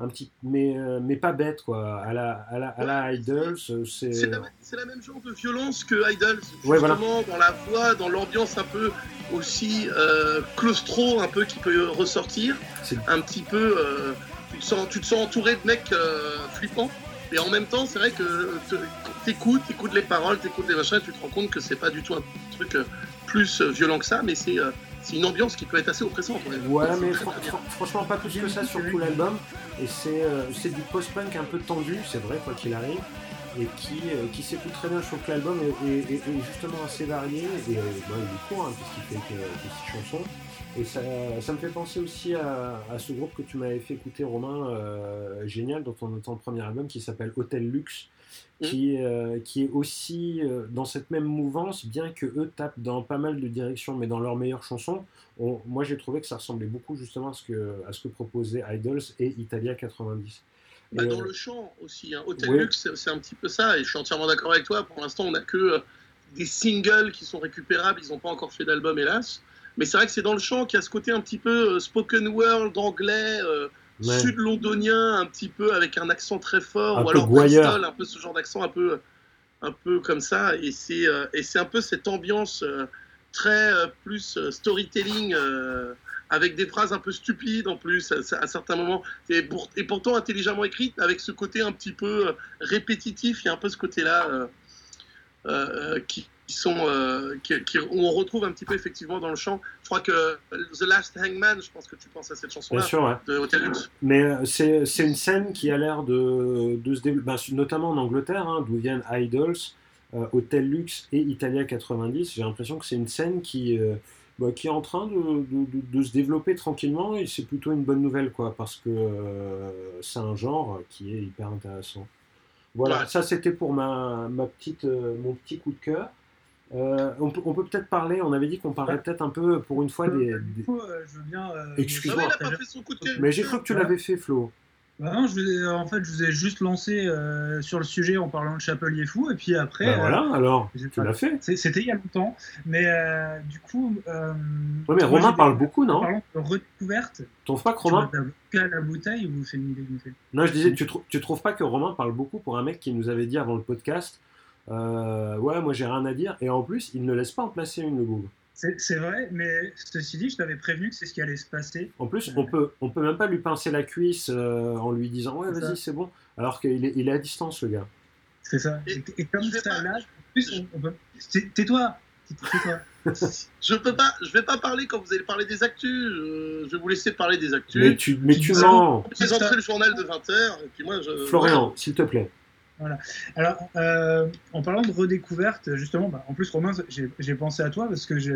[SPEAKER 1] un petit, mais, euh, mais pas bête, quoi. À la, à la, à la Idols, euh, c'est...
[SPEAKER 2] C'est la, même genre de violence que Idols, justement,
[SPEAKER 1] Ouais, voilà.
[SPEAKER 2] dans la voix, dans l'ambiance un peu aussi euh, claustro, un peu qui peut ressortir, un petit peu. euh, tu, te sens, tu te sens entouré de mecs euh, flippants, et en même temps, c'est vrai que te- t'écoutes, t'écoutes les paroles, t'écoutes les machins, et tu te rends compte que c'est pas du tout un truc plus violent que ça, mais c'est c'est une ambiance qui peut être assez oppressante. ouais.
[SPEAKER 1] Ouais, mais fran- fran- franchement, pas plus que ça sur tout l'album. Et c'est euh, c'est du post-punk un peu tendu, c'est vrai, quoi qu'il arrive. Et qui, euh, qui s'écoute très bien sur tout l'album et, et- et- et justement assez varié. Et euh, bah, il est court, hein, puisqu'il fait que, que six chansons. Et ça, ça me fait penser aussi à, à ce groupe que tu m'avais fait écouter, Romain, euh, génial, dont on entend le premier album, qui s'appelle Hotel Luxe, qui, euh, qui est aussi euh, dans cette même mouvance, bien que eux tapent dans pas mal de directions, mais dans leurs meilleures chansons. On- moi, j'ai trouvé que ça ressemblait beaucoup justement à ce que, à ce que proposait Idols et Italia 90.
[SPEAKER 2] Bah, dans le chant aussi. Hein. Hotel Lux, c'est un petit peu ça. Et je suis entièrement d'accord avec toi. Pour l'instant, on n'a que des singles qui sont récupérables. Ils n'ont pas encore fait d'album, hélas. Mais c'est vrai que c'est dans le chant qu'il y a ce côté un petit peu spoken world anglais sud-londonien, un petit peu avec un accent très fort,
[SPEAKER 1] un
[SPEAKER 2] ou
[SPEAKER 1] alors Bristol,
[SPEAKER 2] un peu ce genre d'accent un peu, un peu comme ça. Et c'est, euh, et c'est un peu cette ambiance euh, très euh, plus storytelling. avec des phrases un peu stupides en plus à, certains moments, et, et, pourtant intelligemment écrites, avec ce côté un petit peu répétitif, il y a un peu ce côté-là qui, sont, euh, qui, on retrouve un petit peu effectivement dans le chant. Je crois que The Last Hangman, je pense que tu penses à cette chanson-là de Hotel Lux.
[SPEAKER 1] Mais euh, c'est, une scène qui a l'air de, de se développer, ben, notamment en Angleterre, hein, d'où viennent Idols, euh, Hotel Lux et Italia 90. J'ai l'impression que c'est une scène qui, bah, qui est en train de, de, de, se développer tranquillement et c'est plutôt une bonne nouvelle, quoi, parce que c'est un genre qui est hyper intéressant. Voilà, ça c'était pour ma, ma petite, mon petit coup de cœur. Euh, on peut, peut-être parler, on avait dit qu'on parlait peut-être un peu pour une fois des.
[SPEAKER 3] Euh, je veux bien. Euh,
[SPEAKER 1] Excuse-moi. Mais j'ai cru que tu l'avais fait, Flo.
[SPEAKER 3] Bah non, je en fait, je vous ai juste lancé sur le sujet en parlant de Chapelier Fou, et puis après.
[SPEAKER 1] Bah voilà, alors, tu l'as fait.
[SPEAKER 3] C'était il y a longtemps, mais du coup.
[SPEAKER 1] ouais, mais Romain parle beaucoup, non
[SPEAKER 3] Parlant de redécouverte. Tu
[SPEAKER 1] trouves pas que Romain.
[SPEAKER 3] à la bouteille ou c'est une idée
[SPEAKER 1] Non, je disais, tu, tu trouves pas que Romain parle beaucoup pour un mec qui nous avait dit avant le podcast euh, ouais, moi j'ai rien à dire. Et en plus, il ne laisse pas en placer une boule.
[SPEAKER 3] C'est vrai, mais ceci dit, je t'avais prévenu que c'est ce qui allait se passer.
[SPEAKER 1] En plus, on peut, on peut même pas lui pincer la cuisse euh, en lui disant ouais, vas-y, c'est bon. Alors qu'il est, il est à distance, le gars.
[SPEAKER 3] C'est ça. Et, comme ça, là, en plus, tais-toi.
[SPEAKER 2] je peux pas, je vais pas parler quand vous allez parler des actus. Je, vais vous laisser parler des actus.
[SPEAKER 1] Mais tu, mais tu mens.
[SPEAKER 2] Présenter le journal de 20h. Et puis moi, je...
[SPEAKER 1] Florian, s'il te plaît.
[SPEAKER 3] Voilà. Alors, euh, en parlant de redécouverte, justement, bah, en plus, Romain, j'ai pensé à toi parce que j'ai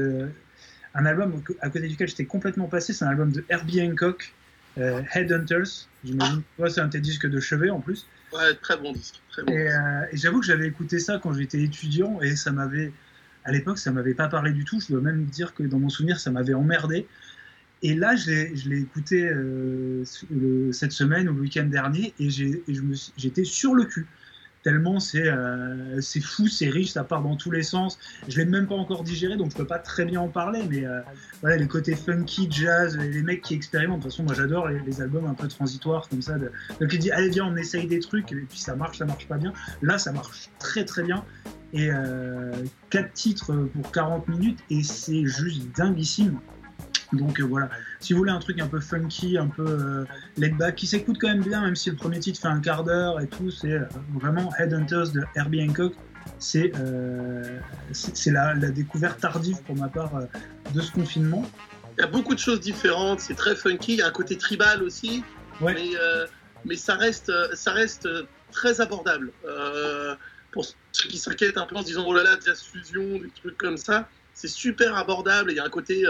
[SPEAKER 3] un album à côté duquel j'étais complètement passé, c'est un album de Herbie Hancock, euh, Headhunters. J'imagine que c'est un de tes disques de chevet en plus.
[SPEAKER 2] Ouais, très bon disque.
[SPEAKER 3] Euh, et, j'avoue que j'avais écouté ça quand j'étais étudiant et ça m'avait, à l'époque, ça m'avait pas parlé du tout. Je dois même dire que dans mon souvenir, ça m'avait emmerdé. Et là, je l'ai écouté cette semaine ou le week-end dernier et j'étais sur le cul tellement euh, c'est fou, c'est riche, ça part dans tous les sens. Je l'ai même pas encore digéré, donc je peux pas très bien en parler, mais euh, voilà, les côtés funky, jazz, les, mecs qui expérimentent. De toute façon, moi j'adore les, albums un peu transitoires comme ça. Donc il dit, allez viens, on essaye des trucs, et puis ça marche, ça marche pas bien. Là, ça marche très très bien. Et euh, 4 titres pour 40 minutes, et c'est juste dinguissime. Donc euh, voilà, si vous voulez un truc un peu funky, un peu euh, laid back, qui s'écoute quand même bien, même si le premier titre fait un quart d'heure et tout, c'est euh, vraiment Headhunters de Herbie Hancock. C'est c'est la, découverte tardive pour ma part de ce confinement.
[SPEAKER 2] Il y a beaucoup de choses différentes, c'est très funky, il y a un côté tribal aussi, mais, mais ça, reste, ça reste très abordable. pour ceux qui s'inquiètent un peu en se disant oh là là, jazz fusion, des trucs comme ça, c'est super abordable, il y a un côté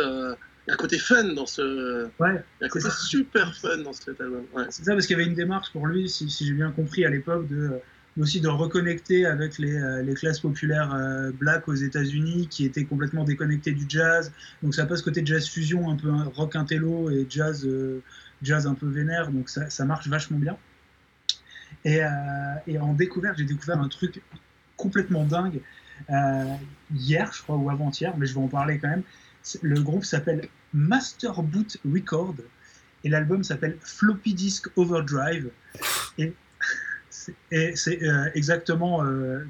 [SPEAKER 2] il y a un côté fun dans ce.
[SPEAKER 3] Ouais.
[SPEAKER 2] Il y a un côté super fun dans cet album. Ouais.
[SPEAKER 3] C'est ça, parce qu'il y avait une démarche pour lui, si, j'ai bien compris à l'époque, de aussi de reconnecter avec les, euh, les classes populaires euh, black aux États-Unis qui étaient complètement déconnectées du jazz. Donc ça passe côté jazz fusion, un peu rock intello et jazz, euh, jazz un peu vénère. Donc ça, ça marche vachement bien. Et, et en découverte, j'ai découvert un truc complètement dingue hier, je crois, ou avant-hier, mais je vais en parler quand même. Le groupe s'appelle Master Boot Record et l'album s'appelle Floppy Disk Overdrive. Et c'est euh, exactement, euh,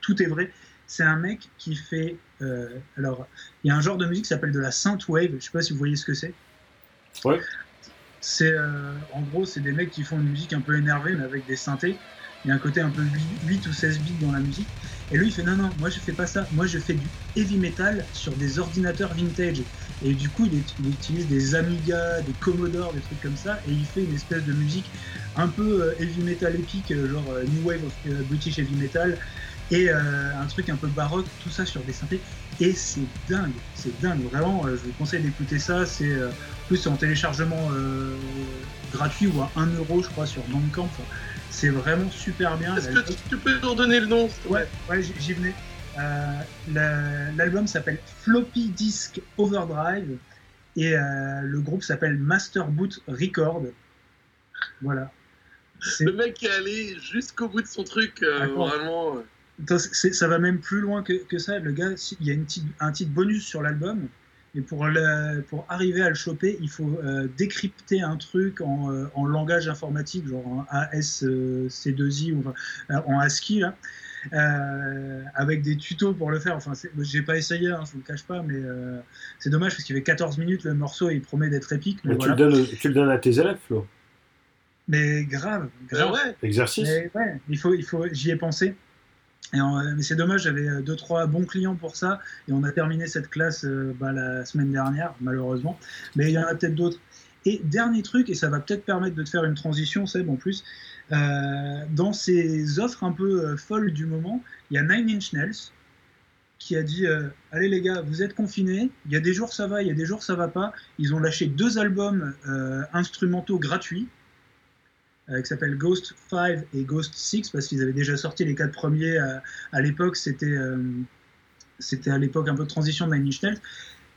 [SPEAKER 3] tout est vrai. C'est un mec qui fait. Euh, alors, il y a un genre de musique qui s'appelle de la synthwave. Je sais pas si vous voyez ce que c'est.
[SPEAKER 1] Ouais.
[SPEAKER 3] C'est en gros, c'est des mecs qui font une musique un peu énervée, mais avec des synthés. Il y a un côté un peu 8 ou 16 bits dans la musique. Et lui, il fait non, non, moi je fais pas ça. Moi je fais du heavy metal sur des ordinateurs vintage. Et du coup, il, utilise des Amiga, des Commodore, des trucs comme ça. Et il fait une espèce de musique un peu euh, heavy metal épique, euh, genre euh, New Wave of British Heavy Metal. Et un truc un peu baroque, tout ça sur des synthés. Et c'est dingue, c'est dingue. Vraiment, je vous conseille d'écouter ça. C'est plus en téléchargement gratuit ou à 1 euro, je crois, sur Bandcamp. C'est vraiment super bien.
[SPEAKER 2] Est-ce que tu peux nous donner le nom
[SPEAKER 3] Ouais, ouais j'y venais. Euh, l'album s'appelle Floppy Disk Overdrive et euh, le groupe s'appelle Master Boot Record. Voilà.
[SPEAKER 2] Le mec est allé jusqu'au bout de son truc, euh, vraiment.
[SPEAKER 3] ça va même plus loin que, que, ça. Le gars, il y a une un titre bonus sur l'album. Et pour, le, pour arriver à le choper, il faut euh, décrypter un truc en, euh, en, langage informatique, genre en ASC2I ou en ASCII, là, avec des tutos pour le faire. Enfin, j'ai pas essayé, hein, je vous le cache pas, mais c'est dommage parce qu'il y avait 14 minutes le morceau et il promet d'être épique.
[SPEAKER 1] Mais, tu, le donnes, tu, le donnes, à tes élèves, Flo?
[SPEAKER 3] Mais grave, grave.
[SPEAKER 2] ouais.
[SPEAKER 1] Exercice.
[SPEAKER 3] ouais, il faut, il faut, j'y ai pensé. Et mais c'est dommage, j'avais euh, deux trois bons clients pour ça, et on a terminé cette classe euh, bah, la semaine dernière, malheureusement. Mais il y en a peut-être d'autres. Et dernier truc, et ça va peut-être permettre de te faire une transition, Seb, en plus. Euh, dans ces offres un peu folles du moment, il y a Nine Inch Nails qui a dit Allez les gars, vous êtes confinés, il y a des jours ça va, il y a des jours ça va pas. Ils ont lâché deux albums instrumentaux gratuits euh, qui s'appelle Ghost 5 et Ghost 6 parce qu'ils avaient déjà sorti les quatre premiers euh, à, l'époque. C'était euh, c'était à l'époque un peu de transition de Nine Inch.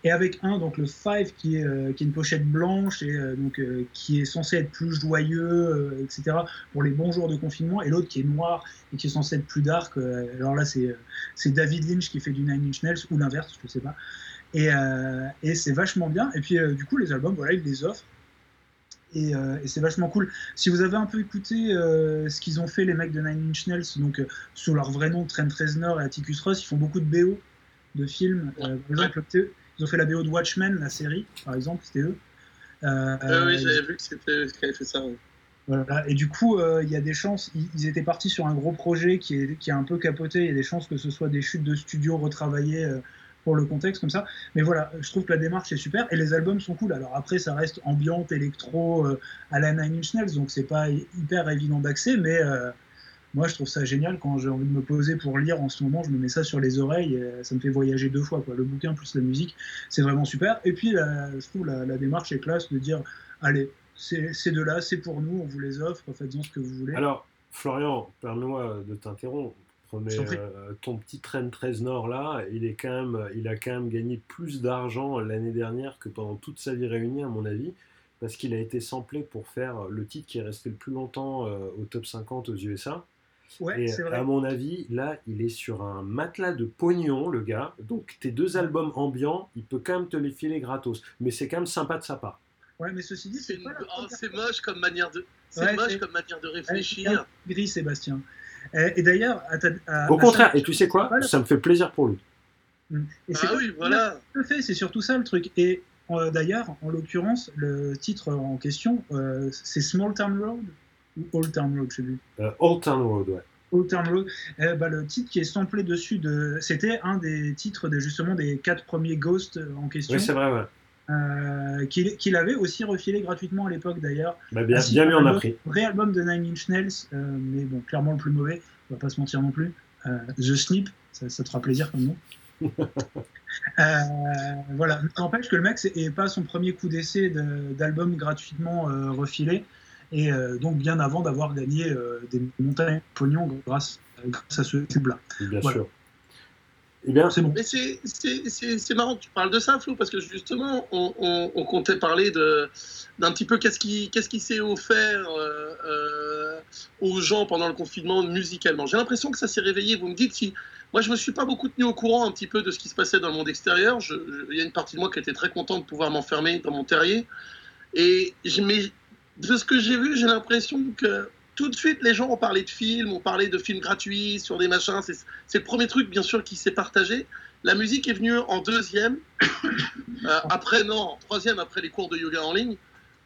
[SPEAKER 3] Et avec un, donc le 5 qui est, qui est une pochette blanche et donc qui est censé être plus joyeux, etc. pour les bons jours de confinement, et l'autre qui est noir et qui est censé être plus dark. alors là, c'est David Lynch qui fait du Nine Inch Nails ou l'inverse, je sais pas. Et, et c'est vachement bien. Et puis du coup, les albums, voilà, ils les offrent. Euh, et, c'est vachement cool. Si vous avez un peu écouté euh, ce qu'ils ont fait les mecs de Nine Inch Nails, donc euh, sous leur vrai nom Trent Reznor et Atticus Ross, ils font beaucoup de BO de films. par exemple, ils ont fait la BO de Watchmen, la série, par exemple, c'était eux.
[SPEAKER 2] oui, j'avais vu que c'était eux qui avaient fait ça.
[SPEAKER 3] Voilà. Et du coup, il y a des chances, ils, étaient partis sur un gros projet qui, est, qui a un peu capoté, il y a des chances que ce soit des chutes de studio retravaillées pour le contexte comme ça. Mais voilà, je trouve que la démarche est super et les albums sont cool. Alors après, ça reste ambiante, électro euh, à la Nine Inch donc c'est pas hyper évident d'accès, mais euh, moi je trouve ça génial quand j'ai envie de me poser pour lire en ce moment, je me mets ça sur les oreilles ça me fait voyager deux fois. Quoi. Le bouquin plus la musique, c'est vraiment super. Et puis je trouve la, démarche est classe de dire allez, c'est de là, c'est pour nous, on vous les offre, faites-en ce que vous voulez.
[SPEAKER 1] Alors, Florian, permets-moi de t'interrompre. Mais euh, ton petit train 13 Nord là, il, est quand même, il a quand même gagné plus d'argent l'année dernière que pendant toute sa vie réunie, à mon avis, parce qu'il a été samplé pour faire le titre qui est resté le plus longtemps euh, au top 50 aux USA.
[SPEAKER 3] Ouais,
[SPEAKER 1] et
[SPEAKER 3] vrai.
[SPEAKER 1] à mon avis, là, il est sur un matelas de pognon, le gars. Donc, tes deux albums ambiants, il peut quand même te les filer gratos. Mais c'est quand même sympa de sa part.
[SPEAKER 3] Ouais, mais ceci dit,
[SPEAKER 2] c'est oh, moche comme manière de, c'est moche comme manière de réfléchir.
[SPEAKER 3] Gris, Sébastien. Et, d'ailleurs,
[SPEAKER 1] au contraire, et tu sais quoi? Ça me fait plaisir pour lui.
[SPEAKER 2] Mm. ah oui, voilà.
[SPEAKER 3] C'est surtout ça le truc. Et euh, d'ailleurs, en l'occurrence, le titre en question, euh, c'est Small Town Road ou Old Town Road, je sais plus.
[SPEAKER 1] Euh, Old Town Road, ouais.
[SPEAKER 3] Old Town Road. Bah, le titre qui est samplé dessus, de... c'était un des titres de, justement des quatre premiers Ghosts en question.
[SPEAKER 1] Oui, c'est vrai, ouais.
[SPEAKER 3] Euh, qu'il avait aussi refilé gratuitement à l'époque d'ailleurs.
[SPEAKER 1] Bah bien, bien mieux en a pris.
[SPEAKER 3] Vrai album de Nine Inch Nails, euh, mais bon, clairement le plus mauvais, on va pas se mentir non plus. Euh, The Snip, ça, te fera plaisir comme nom. voilà, n'empêche que le mec n'est pas son premier coup d'essai d'album gratuitement refilé, et donc bien avant d'avoir gagné des montagnes de pognon grâce, grâce à ce tube-là.
[SPEAKER 1] Bien sûr.
[SPEAKER 2] Eh bien, c'est c'est marrant que tu parles de ça, Flo, parce que justement, on, comptait parler d'un petit peu qu'est-ce qui, qu'est-ce qui s'est offert euh, euh, aux gens pendant le confinement musicalement. J'ai l'impression que ça s'est réveillé. Vous me dites si. Moi, je me suis pas beaucoup tenu au courant un petit peu de ce qui se passait dans le monde extérieur. Il y a une partie de moi qui était très contente de pouvoir m'enfermer dans mon terrier. Et mais de ce que j'ai vu, j'ai l'impression que tout de suite, les gens ont parlé de films, ont parlé de films gratuits sur des machins. C'est le premier truc, bien sûr, qui s'est partagé. La musique est venue en deuxième. Euh, après, non, en troisième, après les cours de yoga en ligne.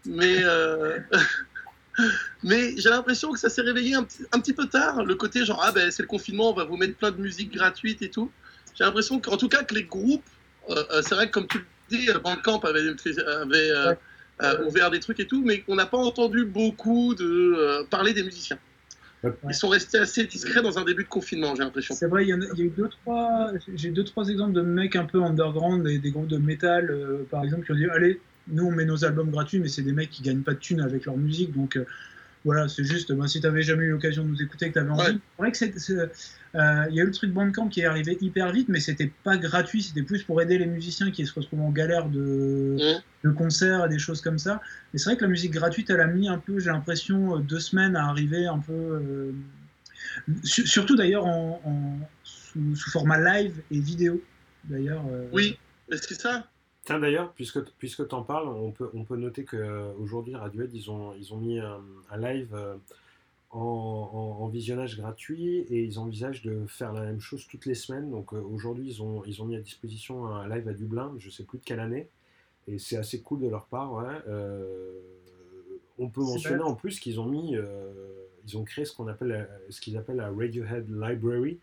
[SPEAKER 2] Mais, euh, mais j'ai l'impression que ça s'est réveillé un, petit peu tard. Le côté genre, ah ben c'est le confinement, on va vous mettre plein de musique gratuite et tout. J'ai l'impression qu'en tout cas, que les groupes, euh, c'est vrai que comme tu le dis, Bandcamp avait, avait euh, ouvert des trucs et tout, mais on n'a pas entendu beaucoup de euh, parler des musiciens. Ils sont restés assez discrets dans un début de confinement, j'ai l'impression.
[SPEAKER 3] C'est vrai, il y, a, eu deux, trois. J'ai deux, trois exemples de mecs un peu underground, et des groupes de métal, euh, par exemple, qui ont dit Allez, nous on met nos albums gratuits, mais c'est des mecs qui gagnent pas de thunes avec leur musique, donc voilà, c'est juste, moi, si tu n'avais jamais eu l'occasion de nous écouter, que tu avais envie. C'est vrai que c'est, euh, il y a eu le truc Bandcamp qui est arrivé hyper vite, mais c'était pas gratuit, c'était plus pour aider les musiciens qui se retrouvent en galère de, mmh. de concerts et des choses comme ça. Et c'est vrai que la musique gratuite, elle a mis un peu, j'ai l'impression, deux semaines à arriver un peu. surtout d'ailleurs en, sous, sous, format live et vidéo. D'ailleurs.
[SPEAKER 2] Oui, c'est ça.
[SPEAKER 1] Tiens d'ailleurs, puisque, puisque tu en parles, on peut, on peut noter qu'aujourd'hui, Radiohead, ils ont, ils ont mis un, live euh, en, visionnage gratuit et ils envisagent de faire la même chose toutes les semaines. Donc euh, aujourd'hui, ils ont, ils ont mis à disposition un live à Dublin, je ne sais plus de quelle année, et c'est assez cool de leur part. Ouais. Euh, on peut mentionner en plus qu'ils ont mis, ils ont créé ce qu'on appelle, ce qu'ils appellent la Radiohead Library,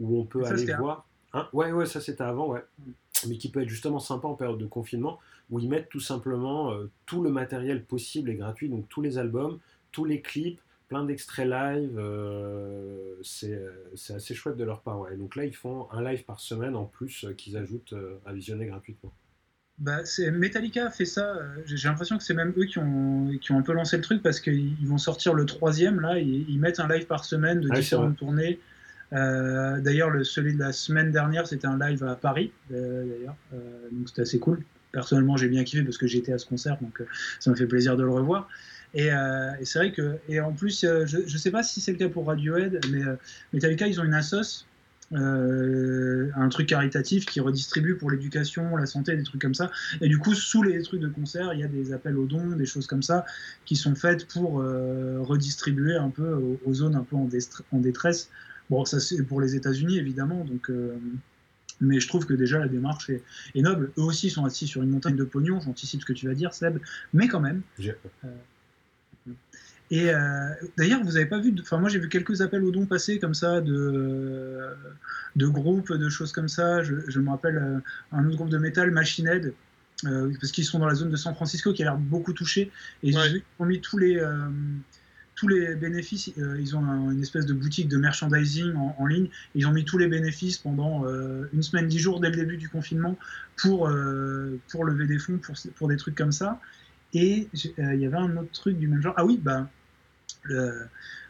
[SPEAKER 1] où on peut aller voir. Hein? Ouais, ouais, ça c'était avant, ouais. Mm mais qui peut être justement sympa en période de confinement, où ils mettent tout simplement euh, tout le matériel possible et gratuit, donc tous les albums, tous les clips, plein d'extraits live, euh, euh, c'est assez chouette de leur part. Ouais. Donc là, ils font un live par semaine en plus qu'ils ajoutent à visionner gratuitement.
[SPEAKER 3] Bah, Metallica a fait ça. J'ai l'impression que c'est même eux qui ont, qui ont un peu lancé le truc parce qu'ils vont sortir le troisième là. Ils mettent un live par semaine de différentes tournées. Euh, d'ailleurs, celui de la semaine dernière, c'était un live à Paris, euh, d'ailleurs. Euh, donc c'était assez cool. Personnellement, j'ai bien kiffé parce que j'étais à ce concert, donc ça m'a fait plaisir de le revoir. Et, c'est vrai que, et en plus, je ne sais pas si c'est le cas pour Radiohead, mais Metallica, ils ont une assos, un truc caritatif qui redistribue pour l'éducation, la santé, des trucs comme ça. Et du coup, sous les trucs de concert, il y a des appels aux dons, des choses comme ça, qui sont faites pour redistribuer un peu aux, zones un peu en, en détresse Bon, ça c'est pour les États-Unis évidemment, donc. Euh, mais je trouve que déjà la démarche est, noble. Eux aussi sont assis sur une montagne de pognon, j'anticipe ce que tu vas dire, Seb, mais quand même. Euh, et euh, d'ailleurs, vous n'avez pas vu, enfin moi j'ai vu quelques appels aux dons passer comme ça de, de groupes, de choses comme ça. Je, me rappelle un autre groupe de métal, Machine Head, parce qu'ils sont dans la zone de San Francisco qui a l'air beaucoup touché. Et ils ont mis tous les, tous les bénéfices, euh, ils ont une espèce de boutique de merchandising en, ligne, ils ont mis tous les bénéfices pendant euh, une semaine, dix jours dès le début du confinement pour, euh, pour lever des fonds pour, pour des trucs comme ça. Et il y avait un autre truc du même genre. Ah oui, bah,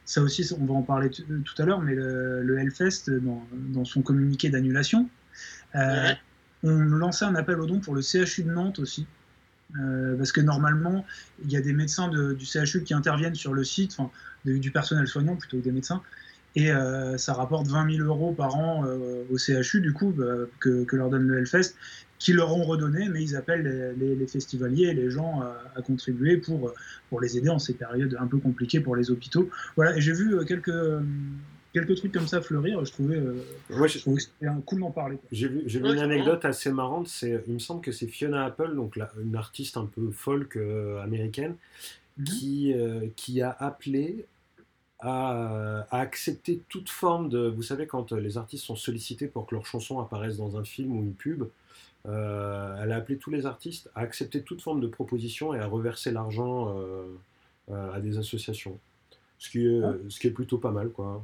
[SPEAKER 3] ça aussi, on va en parler tout à l'heure, mais le, Hellfest, dans, dans, son communiqué d'annulation, on lançait un appel au don pour le CHU de Nantes aussi. Euh, parce que normalement, il y a des médecins du CHU qui interviennent sur le site, du personnel soignant plutôt que des médecins, et euh, ça rapporte 20 000 euros par an euh, au CHU, du coup, que, leur donne le Hellfest, qui leur ont redonné, mais ils appellent les, festivaliers et les gens à, contribuer pour, pour les aider en ces périodes un peu compliquées pour les hôpitaux. Voilà, et j'ai vu quelques quelques trucs comme ça fleurir, je trouvais, euh, je... que c'était un cool d'en parler.
[SPEAKER 1] J'ai vu, une anecdote assez marrante, c'est, il me semble que c'est Fiona Apple, donc une artiste un peu folk euh, américaine, mhm. qui, euh, qui a appelé à, accepter toute forme de... Vous savez, quand les artistes sont sollicités pour que leurs chansons apparaissent dans un film ou une pub, elle a appelé tous les artistes à accepter toute forme de proposition et à reverser l'argent à des associations. Ce qui, est, ah. ce qui est plutôt pas mal, quoi.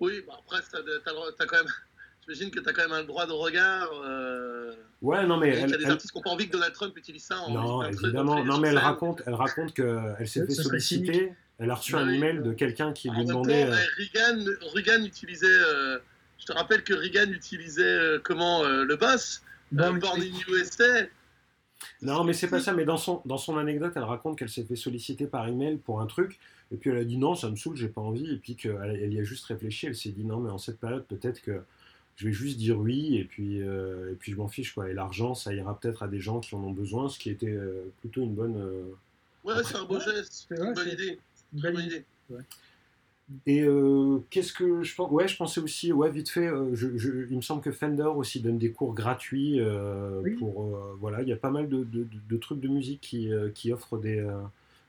[SPEAKER 2] Oui, bah après, t'as, quand même. J'imagine que tu as quand même un droit de regard. Euh,
[SPEAKER 1] ouais, non, mais.
[SPEAKER 2] Il y a des artistes qui n'ont pas envie que Donald Trump utilise ça en
[SPEAKER 1] Non, évidemment. Non, mais elle raconte, elle raconte qu'elle s'est fait solliciter. Elle a reçu un email de quelqu'un qui lui demandait. Euh,
[SPEAKER 2] Reagan, Reagan utilisait. Euh, je te rappelle que Reagan utilisait comment le boss Born in USA.
[SPEAKER 1] Non, mais c'est pas ça. Mais dans son, dans son anecdote, elle raconte qu'elle s'est fait solliciter par email pour un truc. Et puis elle a dit non, ça me saoule, j'ai pas envie. Et puis qu'elle elle y a juste réfléchi. Elle s'est dit non, mais en cette période, peut-être que je vais juste dire oui. Et puis, euh, et puis je m'en fiche. Quoi. Et l'argent, ça ira peut-être à des gens qui en ont besoin, ce qui était euh, plutôt une bonne. Euh,
[SPEAKER 2] ouais, c'est un beau geste. C'est une bonne idée. Une bonne idée.
[SPEAKER 1] Et qu'est-ce que je pense Ouais, je pensais aussi, ouais, vite fait, je, il me semble que Fender aussi donne des cours gratuits pour, voilà, il y a pas mal de, de, de, trucs de musique qui, qui offrent des,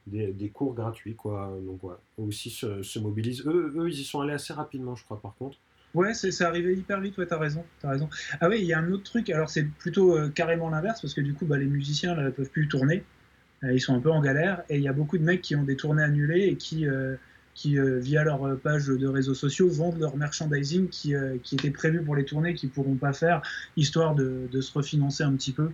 [SPEAKER 1] des, cours gratuits, quoi. Donc, eux aussi se, mobilisent. Eux, eux, ils y sont allés assez rapidement, je crois, par contre.
[SPEAKER 3] Ouais, c'est arrivé hyper vite, ouais, t'as raison, as raison. Ah oui, il y a un autre truc, alors c'est plutôt euh, carrément l'inverse, parce que du coup, bah, les musiciens ne peuvent plus tourner, euh, ils sont un peu en galère, et il y a beaucoup de mecs qui ont des tournées annulées et qui, euh, qui via leur page de réseaux sociaux, vendent leur merchandising qui, qui était prévu pour les tournées, qu'ils pourront pas faire, histoire de, de, se refinancer un petit peu.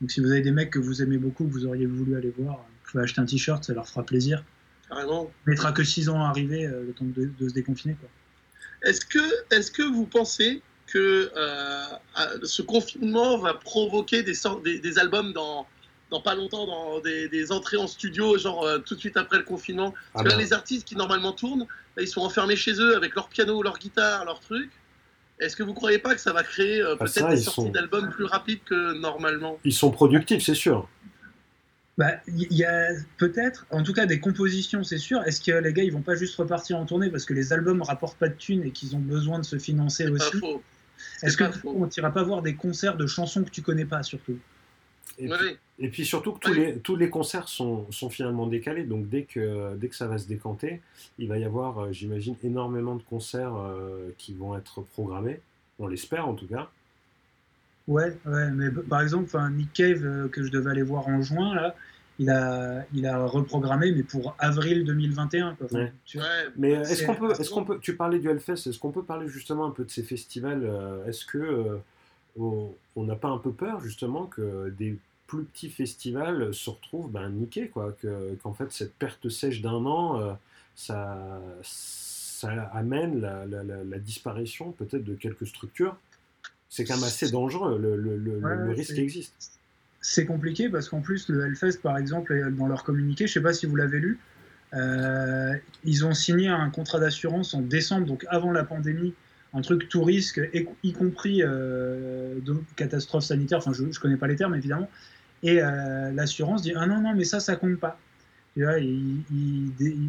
[SPEAKER 3] Donc si vous avez des mecs que vous aimez beaucoup, que vous auriez voulu aller voir, pouvez acheter un t-shirt, ça leur fera plaisir.
[SPEAKER 2] Carrément.
[SPEAKER 3] Il mettra que 6 ans à arriver, euh, le temps de, de se déconfiner.
[SPEAKER 2] Est-ce que, est que vous pensez que euh, ce confinement va provoquer des, des, des albums dans, dans pas longtemps, dans des, des entrées en studio, genre euh, tout de suite après le confinement? Parce
[SPEAKER 1] Ah
[SPEAKER 2] que là, les artistes qui normalement tournent, là, ils sont enfermés chez eux avec leur piano, leur guitare, leur truc. Est-ce que vous croyez pas que ça va créer euh,
[SPEAKER 1] Ah,
[SPEAKER 2] peut-être des sorties
[SPEAKER 1] sont-
[SPEAKER 2] d'albums plus rapides que normalement?
[SPEAKER 1] Ils sont productifs, c'est sûr.
[SPEAKER 3] Bah, il y a peut-être, en tout cas des compositions, c'est sûr. Est-ce que les gars, ils vont pas juste repartir en tournée parce que les albums rapportent pas de thunes et qu'ils ont besoin de se financer aussi? Est-ce que
[SPEAKER 2] pas
[SPEAKER 3] du
[SPEAKER 2] faux.
[SPEAKER 3] coup, on t'ira pas voir des concerts de chansons que tu connais pas surtout?
[SPEAKER 1] Et, puis, et puis surtout que tous,
[SPEAKER 2] Oui.
[SPEAKER 1] les, tous les concerts sont, sont finalement décalés, donc dès que, dès que ça va se décanter, il va y avoir, euh, j'imagine, énormément de concerts euh, qui vont être programmés, on l'espère en tout cas.
[SPEAKER 3] Ouais, ouais, mais par exemple, enfin, Nick Cave euh, que je devais aller voir en juin là, il a, il a reprogrammé mais pour avril 2021. Quoi. Enfin,
[SPEAKER 1] Ouais.
[SPEAKER 3] tu vois.
[SPEAKER 2] Ouais.
[SPEAKER 1] Mais est-ce qu'on peut, est-ce qu'on peut, tu parlais du Hellfest, est-ce qu'on peut parler justement un peu de ces festivals euh, Est-ce que euh, on n'a pas un peu peur justement que des plus petits festivals se retrouvent ben, niqués, quoi, que, qu'en fait cette perte sèche d'un an, euh, ça, ça amène la, la- la- la disparition peut-être de quelques structures. C'est quand même assez dangereux, le, le- le-
[SPEAKER 3] Ouais,
[SPEAKER 1] le
[SPEAKER 3] ouais,
[SPEAKER 1] risque
[SPEAKER 3] c'est-
[SPEAKER 1] existe.
[SPEAKER 3] C'est compliqué parce qu'en plus, le Hellfest, par exemple, dans leur communiqué, je sais pas si vous l'avez lu, euh, ils ont signé un contrat d'assurance en décembre, donc avant la pandémie, un truc tout risque, y, compris euh, de catastrophe sanitaire, enfin je ne connais pas les termes évidemment, et euh, l'assurance dit ah non, non, mais ça, ça compte pas. Ils,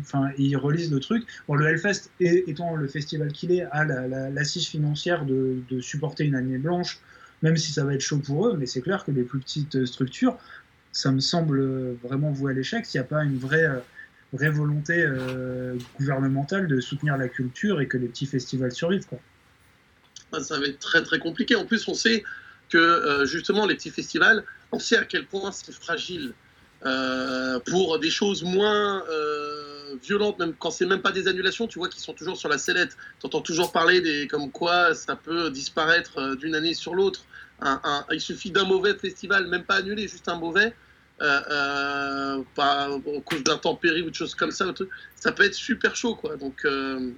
[SPEAKER 3] enfin, ils relisent le truc. Bon, le Hellfest, étant le festival qu'il est, a la- la- l'assise financière de, de supporter une année blanche, même si ça va être chaud pour eux, mais c'est clair que les plus petites structures, ça me semble vraiment voué à l'échec s'il n'y a pas une vraie, euh, vraie volonté euh, gouvernementale de soutenir la culture et que les petits festivals survivent. Quoi.
[SPEAKER 2] Ah, ça va être très très compliqué. En plus, on sait que euh, justement les petits festivals, on sait à quel point c'est fragile euh, pour des choses moins violentes, même quand c'est même pas des annulations, tu vois, qui sont toujours sur la sellette. Tu entends toujours parler des comme quoi ça peut disparaître d'une année sur l'autre. Il suffit d'un mauvais festival, même pas annulé, juste un mauvais. Euh, euh, à cause d'intempéries ou de choses comme ça, ça peut être super chaud, quoi. Donc, euh,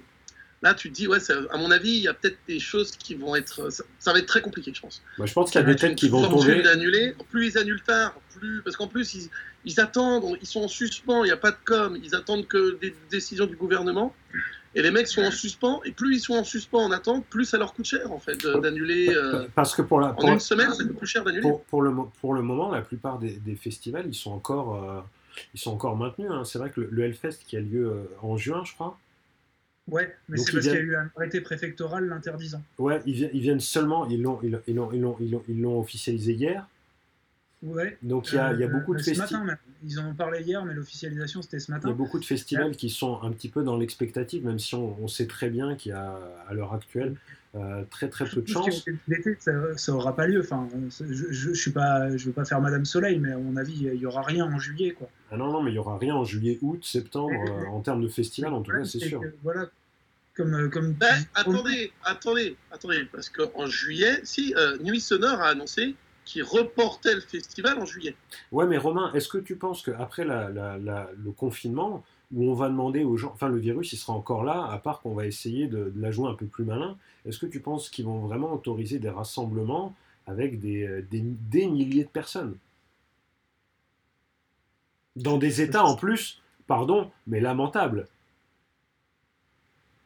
[SPEAKER 2] Là, tu te dis, ouais, ça- à mon avis, il y a peut-être des choses qui vont être. Ça, ça va être très compliqué, je pense.
[SPEAKER 1] Je pense qu'il y a des têtes qui vont tomber.
[SPEAKER 2] d'annuler. Plus ils annulent tard, plus. Parce qu'en plus, ils, ils attendent, ils sont en suspens, il n'y a pas de com, ils attendent que des décisions du gouvernement. Et les mecs sont en suspens, et plus ils sont en suspens en attente, plus ça leur coûte cher, en fait, d'annuler. euh,
[SPEAKER 1] Parce que pour la,
[SPEAKER 2] en
[SPEAKER 1] pour,
[SPEAKER 2] une semaine, ça coûte plus cher d'annuler.
[SPEAKER 1] pour, pour le, pour le moment, la plupart des, des festivals, ils sont encore, euh, ils sont encore maintenus. hein. C'est vrai que le, le Hellfest qui a lieu euh, en juin, je crois,
[SPEAKER 3] Ouais, mais
[SPEAKER 1] Donc,
[SPEAKER 3] c'est parce qu'il y a eu un arrêté préfectoral l'interdisant.
[SPEAKER 1] ouais, ils, vi- ils viennent seulement, ils l'ont, ils l'ont, ils l'ont, ils l'ont, ils l'ont- ils l'ont officialisé hier.
[SPEAKER 3] Ouais.
[SPEAKER 1] Donc il y a, il y a
[SPEAKER 3] Euh,
[SPEAKER 1] beaucoup de
[SPEAKER 3] matin
[SPEAKER 1] festivals.
[SPEAKER 3] Ils en ont parlé hier, mais l'officialisation c'était ce
[SPEAKER 1] Il y a
[SPEAKER 3] matin.
[SPEAKER 1] beaucoup de festivals qui sont un petit peu dans l'expectative, même si on, on sait très bien qu'il y a à l'heure actuelle euh, très très peu de
[SPEAKER 3] Tout ce qui
[SPEAKER 1] chance.
[SPEAKER 3] est L'été, ça, ça aura pas lieu. Enfin, je, je, je suis pas, je veux pas faire Madame Soleil, mais à mon avis, il y aura rien en juillet, quoi.
[SPEAKER 1] Ah non, non, mais il y aura rien en juillet, août, septembre, euh, en termes de festival, en tout cas, c'est sûr.
[SPEAKER 3] que, voilà, comme, euh, comme.
[SPEAKER 2] Ben, attendez, attendez, attendez, parce qu'en juillet, si euh, Nuit Sonore a annoncé qu'il reportait le festival en juillet.
[SPEAKER 1] Ouais, mais Romain, est-ce que tu penses qu'après la, la- la- le confinement, où on va demander aux gens, enfin le virus il sera encore là, à part qu'on va essayer de, de la jouer un peu plus malin, est-ce que tu penses qu'ils vont vraiment autoriser des rassemblements avec des, euh, des, des milliers de personnes? Dans des états en plus, pardon, mais lamentables.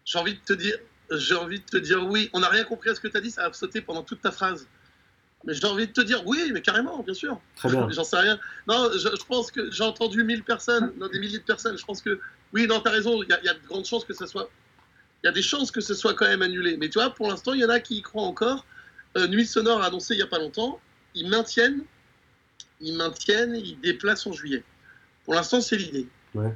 [SPEAKER 2] J'ai envie de te dire, j'ai envie de te dire oui. On n'a rien compris à ce que tu as dit, ça a sauté pendant toute ta phrase. Mais j'ai envie de te dire oui, mais carrément, bien sûr.
[SPEAKER 1] Très bien.
[SPEAKER 2] J'en sais rien. Non, je, je pense que j'ai entendu 1000 personnes, non, des milliers de personnes. Je pense que oui, non, t'as raison. Il y, a- il y a de grandes chances que ça soit. Il y a des chances que ce soit quand même annulé. Mais tu vois, pour l'instant, il y en a qui y croient encore. Euh, Nuit Sonore a annoncé il n'y a pas longtemps. Ils maintiennent, ils maintiennent, ils déplacent en juillet. Pour l'instant, c'est l'idée.
[SPEAKER 3] Ouais,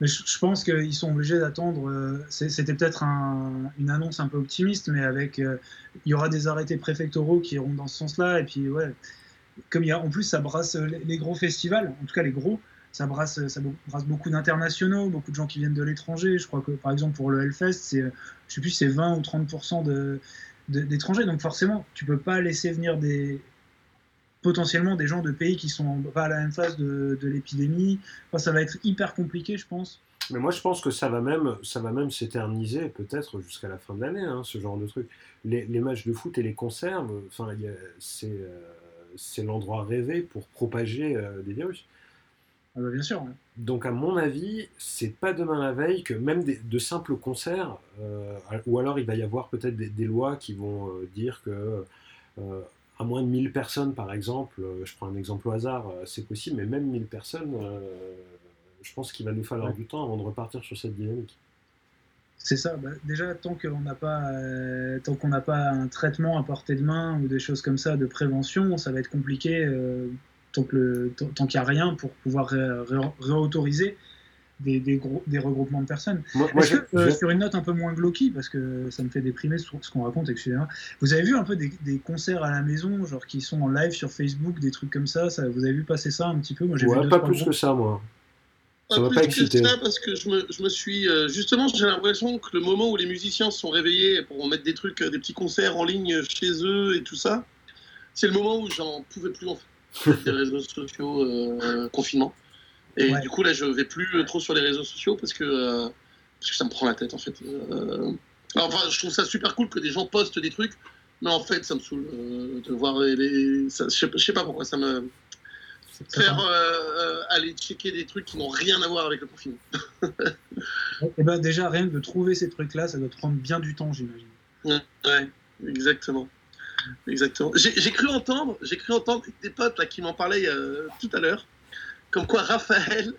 [SPEAKER 3] mais je, pense qu'ils sont obligés d'attendre. euh, C'était peut-être un- une annonce un peu optimiste, mais avec, euh, il y aura des arrêtés préfectoraux qui iront dans ce sens-là. Et puis, ouais, comme il y a, en plus, ça brasse euh, les, gros festivals, en tout cas les gros, ça brasse, ça brasse beaucoup d'internationaux, beaucoup de gens qui viennent de l'étranger. Je crois que, par exemple, pour le Hellfest, c'est, je sais plus, c'est 20 ou 30 de, de- d'étrangers. Donc, forcément, tu peux pas laisser venir des potentiellement des gens de pays qui sont pas à la même phase de, de l'épidémie. Enfin, ça va être hyper compliqué, je pense.
[SPEAKER 1] Mais moi, je pense que ça va même, ça va même s'éterniser peut-être jusqu'à la fin de l'année, hein, ce genre de truc. Les, les, matchs de foot et les concerts, enfin, c'est euh, c'est l'endroit rêvé pour propager euh, des virus.
[SPEAKER 3] Ah bah bien sûr. Ouais.
[SPEAKER 1] Donc à mon avis, c'est pas demain la veille que même des, de simples concerts, euh, ou alors il va y avoir peut-être des, des, lois qui vont dire que à moins de 1000 personnes par exemple, euh, je prends un exemple au hasard, c'est possible, mais même 1000 personnes, je pense qu'il va nous falloir ouais. du temps avant de repartir sur cette dynamique.
[SPEAKER 3] C'est ça. Bah, déjà, tant qu'on n'a pas, euh, tant qu'on n'a pas un traitement à portée de main ou des choses comme ça de prévention, ça va être compliqué euh, tant que tant qu'il n'y a rien pour pouvoir ré, ré, réautoriser des, des, gros, des, regroupements de personnes. Moi, moi que, euh, sur une note un peu moins glauque, parce que ça me fait déprimer ce, ce qu'on raconte, excusez-moi. Vous avez vu un peu des, des, concerts à la maison, genre qui sont en live sur Facebook, des trucs comme ça, ça vous avez vu passer ça un petit peu?
[SPEAKER 1] Moi, j'ai ouais, vu pas plus que ça, moi.
[SPEAKER 2] Ça pas plus que ça parce que je me, je me suis euh, justement j'ai l'impression que le moment où les musiciens se sont réveillés pour mettre des trucs des petits concerts en ligne chez eux et tout ça c'est le moment où j'en pouvais plus en fait des réseaux sociaux euh, confinement et ouais. du coup là je vais plus trop sur les réseaux sociaux parce que euh, parce que ça me prend la tête en fait euh, alors, enfin je trouve ça super cool que des gens postent des trucs mais en fait ça me saoule euh, de voir les ça, je, sais, je sais pas pourquoi ça me faire euh, aller checker des trucs qui n'ont rien à voir avec le confinement.
[SPEAKER 3] Et ben déjà, rien que de trouver ces trucs-là, ça doit prendre bien du temps, j'imagine.
[SPEAKER 2] Ouais, ouais, exactement. Exactement. J'ai cru entendre, j'ai cru entendre des potes là, qui m'en parlaient euh, tout à l'heure, comme quoi Raphaël,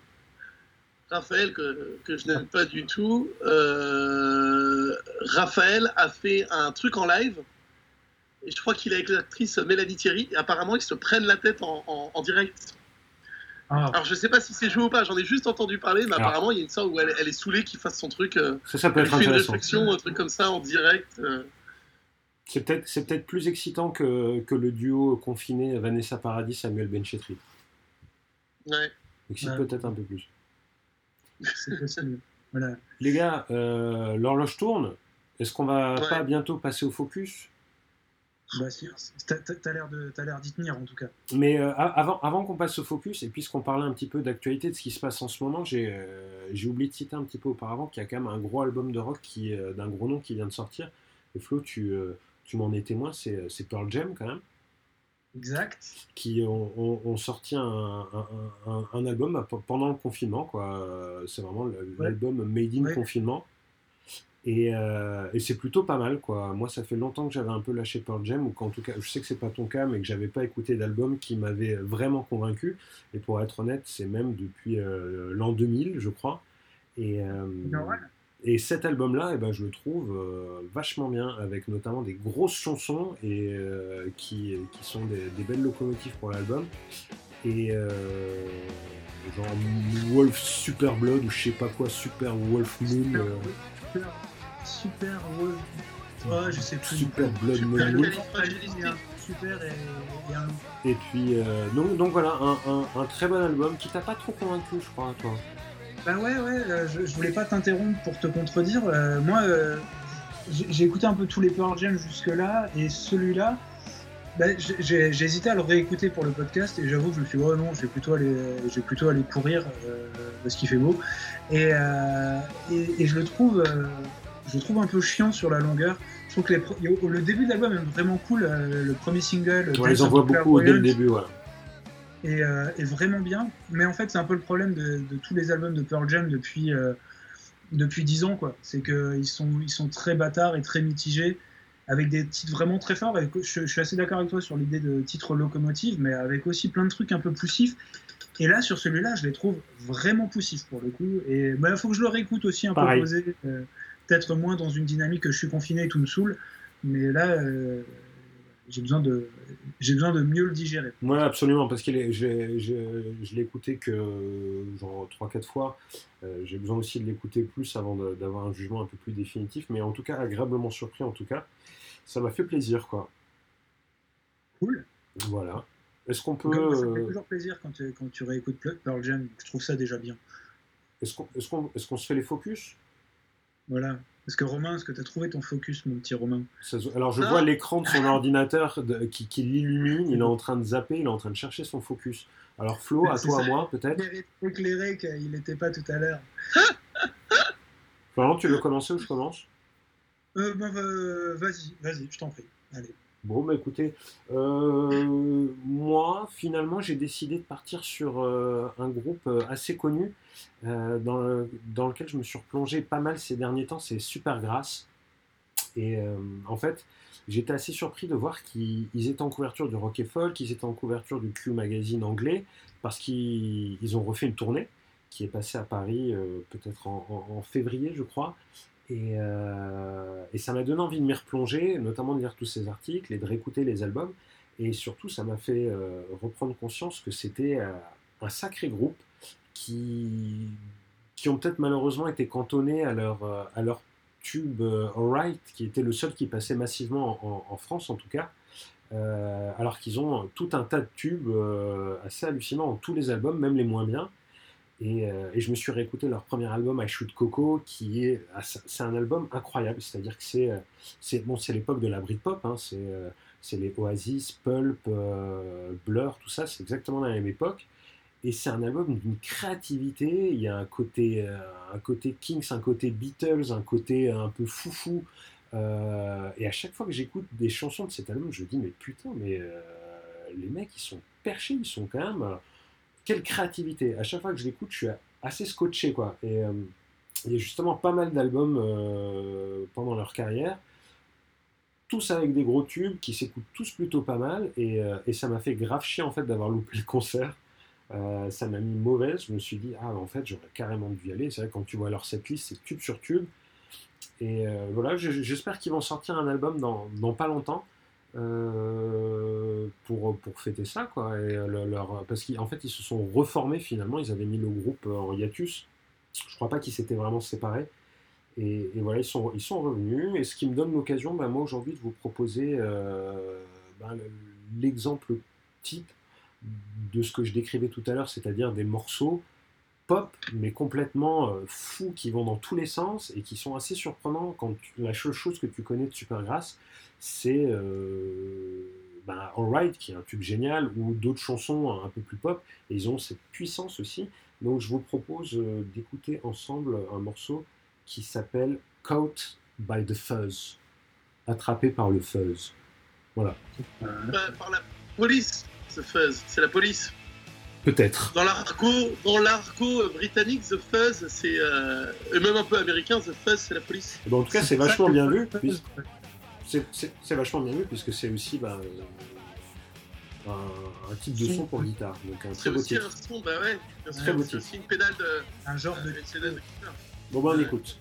[SPEAKER 2] Raphaël que, que je n'aime pas du tout, euh, Raphaël a fait un truc en live et je crois qu'il est avec l'actrice Mélanie Thierry, et apparemment ils se prennent la tête en, en, en direct. Ah. Alors je sais pas si c'est joué ou pas, j'en ai juste entendu parler, mais Alors. apparemment il y a une sorte où elle, elle est saoulée qu'il fasse son truc. Euh,
[SPEAKER 1] ça, ça peut être
[SPEAKER 2] fait une réflexion, un truc comme ça en direct. Euh.
[SPEAKER 1] C'est peut-être plus excitant que, que le duo confiné Vanessa Paradis Samuel Benchetri.
[SPEAKER 2] Ouais.
[SPEAKER 1] Excite
[SPEAKER 3] ouais.
[SPEAKER 1] peut-être un peu plus.
[SPEAKER 3] C'est possible. Voilà.
[SPEAKER 1] Les gars, euh, l'horloge tourne. Est-ce qu'on va ouais. pas bientôt passer au focus?
[SPEAKER 3] Bah, si, t'as l'air d'y tenir en tout cas.
[SPEAKER 1] Mais euh, avant, avant qu'on passe au focus, et puisqu'on parlait un petit peu d'actualité, de ce qui se passe en ce moment, j'ai euh, oublié de citer un petit peu auparavant qu'il y a quand même un gros album de rock qui euh, d'un gros nom qui vient de sortir. Et Flo, tu, euh, tu m'en es témoin, c'est Pearl Jam quand même.
[SPEAKER 3] Exact.
[SPEAKER 1] Qui ont, ont, ont sorti un, un, un, un, album pendant le confinement, quoi. C'est vraiment l'album ouais. Made in ouais. Confinement. Et, euh, et c'est plutôt pas mal, quoi. Moi, ça fait longtemps que j'avais un peu lâché Pearl Jam, ou qu'en tout cas, je sais que c'est pas ton cas, mais que j'avais pas écouté d'album qui m'avait vraiment convaincu. Et pour être honnête, c'est même depuis euh, l'an 2000, je crois. Et, euh, et cet album-là, eh ben, je le trouve euh, vachement bien, avec notamment des grosses chansons et euh, qui, qui sont des, des, belles locomotives pour l'album. Et euh, genre Wolf Super Blood ou je sais pas quoi, Super Wolf Moon.
[SPEAKER 3] Super Super Wolf. Oh, je sais plus.
[SPEAKER 1] Super Blood Moon.
[SPEAKER 3] Super et, et un
[SPEAKER 1] Et puis, donc, donc voilà, un, un, un, très bon album qui t'a pas trop convaincu, je crois, toi.
[SPEAKER 3] Bah ouais, ouais, euh, je, je, voulais pas t'interrompre pour te contredire. Euh, moi, euh, j'ai écouté un peu tous les Pearl Jam jusque-là, et celui-là, bah, j'ai hésité à le réécouter pour le podcast, et j'avoue que je me suis dit, oh non, je vais plutôt aller, je vais plutôt aller courir parce qu'il fait beau. Et, et, et, je le trouve je le trouve un peu chiant sur la longueur. Je trouve que les, le début de l'album est vraiment cool. Le premier single.
[SPEAKER 1] Ouais, ils en voient beaucoup dès le début, ouais.
[SPEAKER 3] Euh, est vraiment bien. Mais en fait, c'est un peu le problème de, de, tous les albums de Pearl Jam depuis, euh, depuis 10 ans. quoi. C'est qu'ils sont, ils sont très bâtards et très mitigés, avec des titres vraiment très forts. Et je, je suis assez d'accord avec toi sur l'idée de titre locomotive, mais avec aussi plein de trucs un peu poussifs. Et là, sur celui-là, je les trouve vraiment poussifs pour le coup. Et il bah, faut que je le réécoute aussi un Pareil. peu posé. Euh, peut-être moins dans une dynamique que je suis confiné et tout me saoule. Mais là, euh, j'ai besoin de j'ai besoin de mieux le digérer.
[SPEAKER 1] Oui, absolument, parce que je l'ai écouté que genre 3-4 fois. Euh, j'ai besoin aussi de l'écouter plus avant d'avoir un jugement un peu plus définitif, mais en tout cas, agréablement surpris en tout cas. Ça m'a fait plaisir, quoi.
[SPEAKER 3] Cool.
[SPEAKER 1] Voilà. Est-ce qu'on peut...
[SPEAKER 3] Ça me fait toujours plaisir quand tu, quand tu réécoutes Pearl Jam, je trouve ça déjà bien.
[SPEAKER 1] Est-ce qu'on est qu est qu se fait les focus?
[SPEAKER 3] Voilà. Est-ce que Romain, est-ce que tu as trouvé ton focus, mon petit Romain?
[SPEAKER 1] Alors je vois l'écran de son ordinateur qui, qui l'illumine, il est en train de zapper, il est en train de chercher son focus. Alors Flo, à toi, à moi, peut-être?
[SPEAKER 3] Éclairé qu'il n'était pas tout à l'heure.
[SPEAKER 1] Florent, tu veux commencer ou je commence?
[SPEAKER 3] Euh, bah, Vas-y, vas-y, je t'en prie. Allez.
[SPEAKER 1] Bon, bah écoutez, euh, moi, finalement, j'ai décidé de partir sur euh, un groupe euh, assez connu dans, lequel je me suis replongé pas mal ces derniers temps, c'est Supergrass. Et en fait, j'étais assez surpris de voir qu'ils étaient en couverture du Rock et Folk, qu'ils étaient en couverture du Q Magazine anglais, parce qu'ils ont refait une tournée qui est passée à Paris peut-être en, février, je crois. Euh, et, ça m'a donné envie de m'y replonger, notamment de lire tous ces articles et de réécouter les albums. Et surtout, ça m'a fait euh, reprendre conscience que c'était euh, un sacré groupe qui, qui ont peut-être malheureusement été cantonnés à leur, à leur tube Alright, qui était le seul qui passait massivement en, France en tout cas. alors qu'ils ont tout un tas de tubes assez hallucinants tous les albums, même les moins bien. Euh, et, je me suis réécouté leur premier album, I Shoot Coco, qui est, ah, c'est un album incroyable. C'est-à-dire que c'est, euh, c'est bon, c'est l'époque de la Britpop, hein, c'est, euh, c'est les Oasis, Pulp, Blur, tout ça, c'est exactement la même époque. Et c'est un album d'une créativité. Il y a un côté, un côté Kings, un côté Beatles, un côté un peu foufou. et à chaque fois que j'écoute des chansons de cet album, je me dis mais putain, mais les mecs ils sont perchés, ils sont quand même quelle créativité. À chaque fois que je l'écoute, je suis assez scotché, quoi. Et euh, il y a justement pas mal d'albums euh, pendant leur carrière, tous avec des gros tubes qui s'écoutent tous plutôt pas mal. Et, euh, ça m'a fait grave chier en fait d'avoir loupé le concert. ça m'a mis mauvaise. Je me suis dit, ah, en fait, j'aurais carrément dû y aller. C'est vrai, quand tu vois leur setlist, c'est tube sur tube. Et voilà, j'espère qu'ils vont sortir un album dans pas longtemps. Euh, pour, pour fêter ça, quoi. Et leur, parce qu'en fait, ils se sont reformés finalement. Ils avaient mis le groupe en hiatus. Je crois pas qu'ils s'étaient vraiment séparés. Et, voilà, ils sont, ils sont revenus. Et ce qui me donne l'occasion, bah, moi aujourd'hui, de vous proposer euh, bah, l'exemple type de ce que je décrivais tout à l'heure, c'est-à-dire des morceaux pop, mais complètement euh, fous, qui vont dans tous les sens et qui sont assez surprenants quand la seule chose que tu connais de Supergrass, c'est euh, ben, Alright, qui est un tube génial, ou d'autres chansons un peu plus pop, et ils ont cette puissance aussi. Donc je vous propose euh, d'écouter ensemble un morceau qui s'appelle Caught by the Fuzz, attrapé par le fuzz. Voilà.
[SPEAKER 2] par la police, ce fuzz, c'est la police.
[SPEAKER 1] Peut-être.
[SPEAKER 2] Dans l'argot, dans l'argot britannique, The Fuzz, c'est euh, et même un peu américain, The Fuzz, c'est la police.
[SPEAKER 1] Ben, en tout cas, c'est vachement bien vu. C'est vachement bien vu puisque c'est aussi bah, un, un, type de son pour guitare, donc un très beau
[SPEAKER 2] titre. un son, bah ouais,
[SPEAKER 1] très beau titre.
[SPEAKER 2] aussi une pédale de,
[SPEAKER 3] un genre de,
[SPEAKER 2] de, de
[SPEAKER 1] Bon bah on écoute.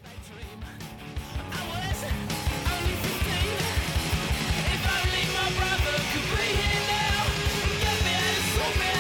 [SPEAKER 1] Donc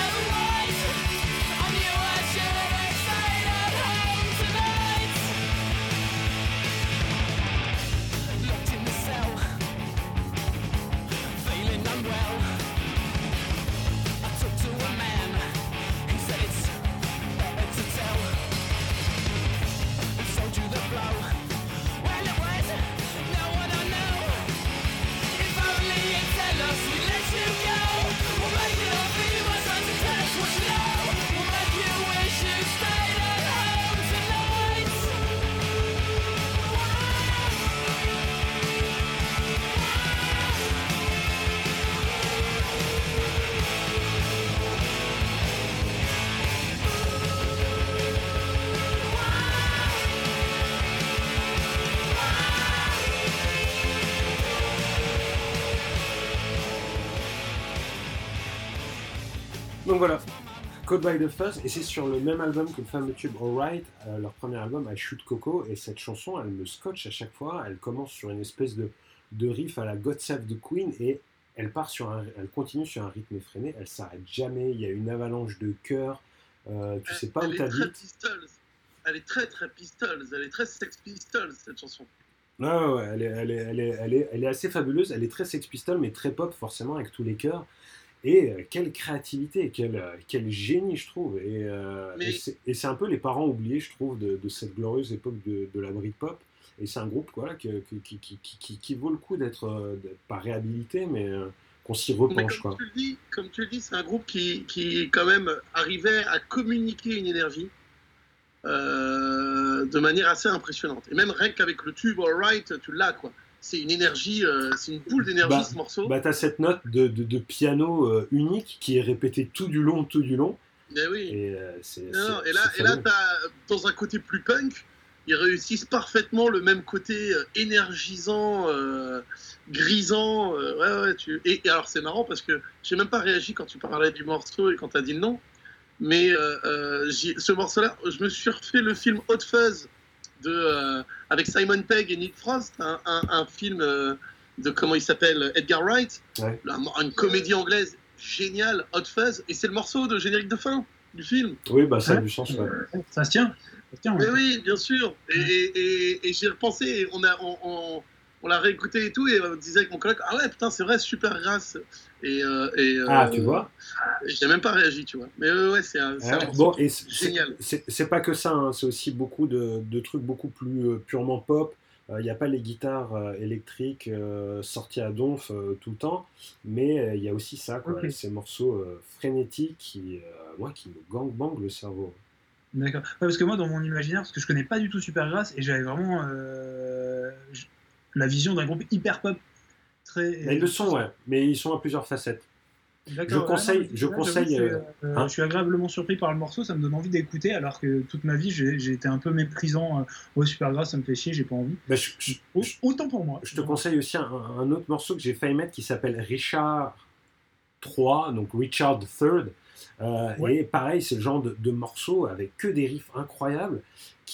[SPEAKER 1] Code by the Fuzz, et c'est sur le même album que le fameux tube Alright, euh, leur premier album, I Shoot Coco, et cette chanson, elle me scotche à chaque fois, elle commence sur une espèce de, de riff à la God Save the Queen, et elle part sur un, elle continue sur un rythme effréné, elle s'arrête jamais, il y a une avalanche de chœurs, euh, tu sais pas
[SPEAKER 2] elle
[SPEAKER 1] où t'habites.
[SPEAKER 2] Elle est très très Pistols, elle est très Sex Pistols cette chanson.
[SPEAKER 1] Ouais, ouais, elle est, elle, est, elle, est, elle, est, elle est assez fabuleuse, elle est très Sex Pistols, mais très pop forcément avec tous les chœurs. Et euh, quelle créativité, quel, euh, quel, génie, je trouve. Et, euh, et c'est un peu les parents oubliés, je trouve, de, cette glorieuse époque de, de la Britpop. Et c'est un groupe quoi, qui, qui, vaut le coup d'être pas réhabilité, mais qu'on s'y repenche.
[SPEAKER 2] Comme, Tu le dis, comme tu le dis, c'est un groupe qui, qui, quand même, arrivait à communiquer une énergie de manière assez impressionnante. Et même rien qu'avec le tube All Right, tu l'as, quoi c'est une énergie, euh, c'est une boule d'énergie
[SPEAKER 1] bah,
[SPEAKER 2] ce morceau.
[SPEAKER 1] Bah, t'as cette note de, de, piano euh, unique qui est répétée tout du long, tout du long.
[SPEAKER 2] Mais oui.
[SPEAKER 1] Et, euh,
[SPEAKER 2] et là, et là as, dans un côté plus punk, ils réussissent parfaitement le même côté énergisant, grisant. ouais, ouais, tu... et, alors c'est marrant parce que j'ai même pas réagi quand tu parlais du morceau et quand tu as dit le nom. Mais ce morceau-là, je me suis refait le film Hot Fuzz de, euh, avec Simon Pegg et Nick Frost, un, un, film euh, de comment il s'appelle Edgar Wright, une comédie anglaise géniale, Hot Fuzz, et c'est le morceau de générique de fin du film.
[SPEAKER 1] Oui, bah ça a du sens.
[SPEAKER 3] Ça se tient.
[SPEAKER 2] Mais oui, bien sûr. Et, et, et, j'ai repensé, on a, on, on l'a réécouté et tout, et on disait avec mon collègue, ah ouais, putain, c'est vrai, super grâce. Et, euh, et
[SPEAKER 1] ah, tu vois
[SPEAKER 2] J'ai même pas réagi, tu vois. Mais ouais, c'est un,
[SPEAKER 1] bon, et génial. C'est pas que ça, hein, c'est aussi beaucoup de, de, trucs beaucoup plus euh, purement pop. Il euh, n'y a pas les guitares électriques sorties à donf tout le temps, mais il y a aussi ça, quoi, ces morceaux frénétiques qui, moi, qui me gangbang le cerveau.
[SPEAKER 3] D'accord. parce que moi, dans mon imaginaire, parce que je connais pas du tout Supergrass, et j'avais vraiment la vision d'un groupe hyper pop. Très...
[SPEAKER 1] ils le sont, ouais, mais ils sont à plusieurs facettes. Je conseille, je conseille.
[SPEAKER 3] Euh, hein je suis agréablement surpris par le morceau, ça me donne envie d'écouter, alors que toute ma vie j'ai été un peu méprisant. au super grave, ça me fait chier, j'ai pas envie.
[SPEAKER 1] Bah,
[SPEAKER 3] autant pour moi.
[SPEAKER 1] Je te conseille aussi un, autre morceau que j'ai failli mettre qui s'appelle Richard 3, donc Richard III. Euh, et pareil, c'est le genre de, de, morceau avec que des riffs incroyables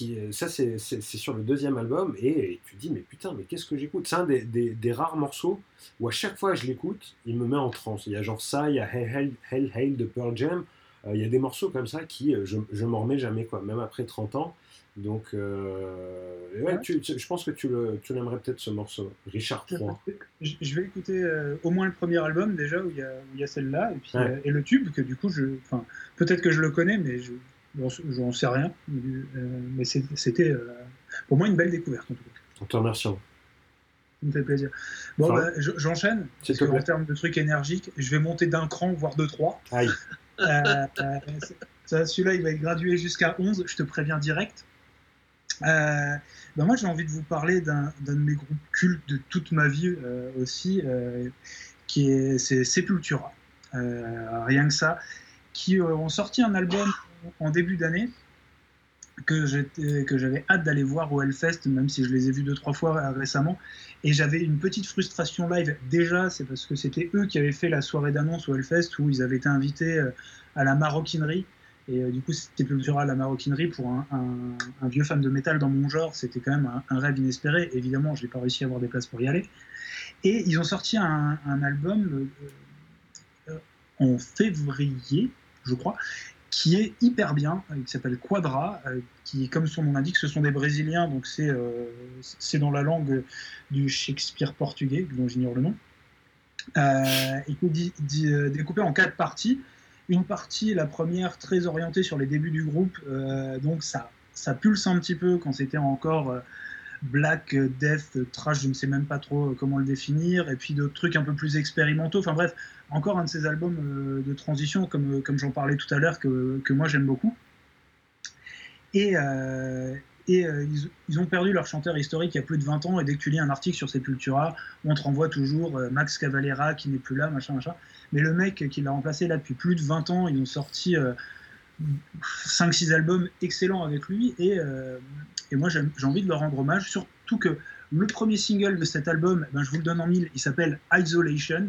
[SPEAKER 1] euh, ça c'est sur le deuxième album, et, tu te dis, mais putain, mais qu'est-ce que j'écoute? C'est un des, rares morceaux où à chaque fois que je l'écoute, il me met en transe. Il y a genre ça, il y a Hell Hell, Hell, de Pearl Jam, euh, il y a des morceaux comme ça qui, je, je m'en remets jamais, quoi, même après 30 ans. Donc, ouais, je pense que tu l'aimerais peut-être ce morceau, Richard III.
[SPEAKER 3] Je, vais écouter au moins le premier album déjà où il y a, a celle-là et, puis, et le tube que du coup, je, peut-être que je le connais, mais je, J'en sais rien, euh, mais c'était euh, pour moi une belle découverte en tout cas.
[SPEAKER 1] On te remercie. Ça
[SPEAKER 3] me fait plaisir. Bon, bah, j'enchaîne. En termes de trucs énergiques, je vais monter d'un cran, voire de trois.
[SPEAKER 1] Aïe.
[SPEAKER 3] Euh, celui-là, il va être gradué jusqu'à 11, je te préviens direct. Bah moi, j'ai envie de vous parler d'un de mes groupes cultes de toute ma vie aussi, qui est Sepultura. rien que ça. Qui ont sorti un album en début d'année que j'avais hâte d'aller voir au Hellfest, même si je les ai vus deux, trois fois récemment. Et j'avais une petite frustration live. Déjà, c'est parce que c'était eux qui avaient fait la soirée d'annonce au Hellfest où ils avaient été invités euh, à la maroquinerie. Et euh, du coup, c'était à la maroquinerie pour un, vieux fan de métal dans mon genre. C'était quand même un, rêve inespéré. Évidemment, je n'ai pas réussi à avoir des places pour y aller. Et ils ont sorti un, album euh, en février, je crois, qui est hyper bien, euh, qui s'appelle Quadra, euh, qui, comme son nom l'indique, ce sont des Brésiliens, donc c'est euh, c'est dans la langue du Shakespeare portugais, dont j'ignore le nom, et qui est découpé en quatre parties. Une partie, la première, très orientée sur les débuts du groupe, donc ça, ça pulse un petit peu quand c'était encore black, death, trash, je ne sais même pas trop comment le définir, et puis d'autres trucs un peu plus expérimentaux. Enfin bref, encore un de ces albums euh, de transition, comme, comme j'en parlais tout à l'heure, que, que, moi j'aime beaucoup. Et, euh, et euh, ils, ont perdu leur chanteur historique il y a plus de 20 ans, et dès que tu lis un article sur Sepultura, on te renvoie toujours Max Cavalera qui n'est plus là, machin, machin. Mais le mec qui l'a remplacé là depuis plus de 20 ans, ils ont sorti 5-6 albums excellents avec lui, et, et moi j'ai envie de leur rendre hommage, surtout que le premier single de cet album, ben, je vous le donne en mille, il s'appelle Isolation.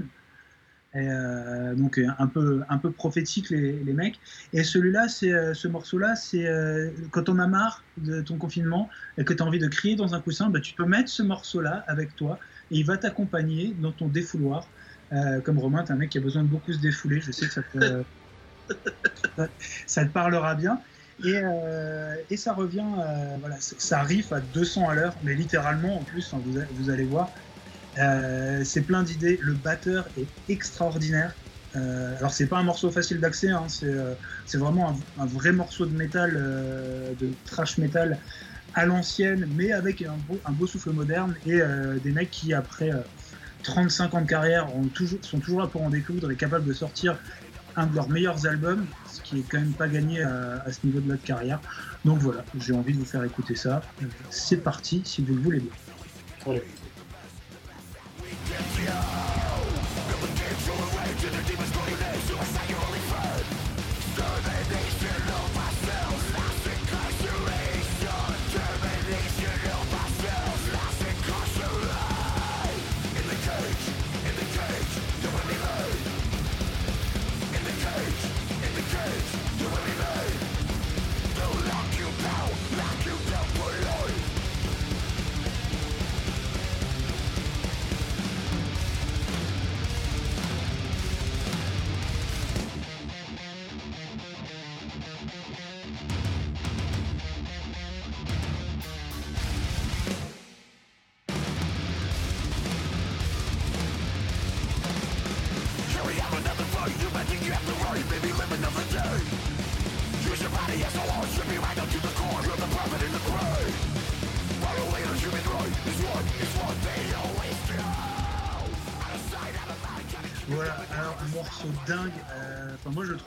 [SPEAKER 3] Euh, donc un peu, un peu prophétique les, mecs. Et celui-là, euh, ce morceau-là, c'est euh, quand on a marre de ton confinement et que tu as envie de crier dans un coussin, bah, tu peux mettre ce morceau-là avec toi et il va t'accompagner dans ton défouloir. comme Romain, tu es un mec qui a besoin de beaucoup se défouler. Je sais que ça te, parlera bien. Et, ça revient, voilà, ça arrive à 200 à l'heure, mais littéralement en plus, hein, vous allez voir. Euh, c'est plein d'idées. Le batteur est extraordinaire. Euh, alors c'est pas un morceau facile d'accès, hein. c'est, euh, vraiment un, vrai morceau de métal, de trash metal, à l'ancienne, mais avec un beau, un beau souffle moderne, et des mecs qui, après 35 ans de carrière, toujours, sont toujours là pour en découdre et capables de sortir un de leurs meilleurs albums, ce qui est quand même pas gagné à, ce niveau de notre carrière. Donc voilà, j'ai envie de vous faire écouter ça. C'est parti si vous le voulez bien. Dingue.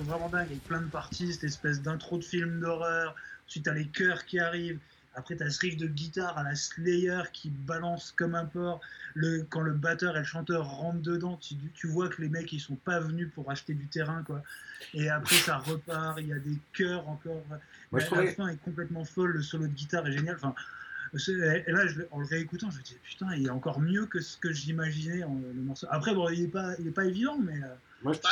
[SPEAKER 3] Vraiment dingue avec plein de parties, cette espèce d'intro de film d'horreur. Ensuite, t'as les chœurs qui arrivent. Après, t'as ce riff de guitare à la Slayer qui balance comme un porc. Le, quand le batteur et le chanteur rentrent dedans, tu, tu, vois que les mecs ils sont pas venus pour acheter du terrain, quoi. Et après, ça repart. Il y a des chœurs encore. Moi, je La fin est complètement folle. Le solo de guitare est génial. Enfin, et là, en le réécoutant, je me dis putain, il est encore mieux que ce que j'imaginais le morceau. Après, bon, il est pas, il est pas évident, mais. Euh,
[SPEAKER 2] Moi, je, bah,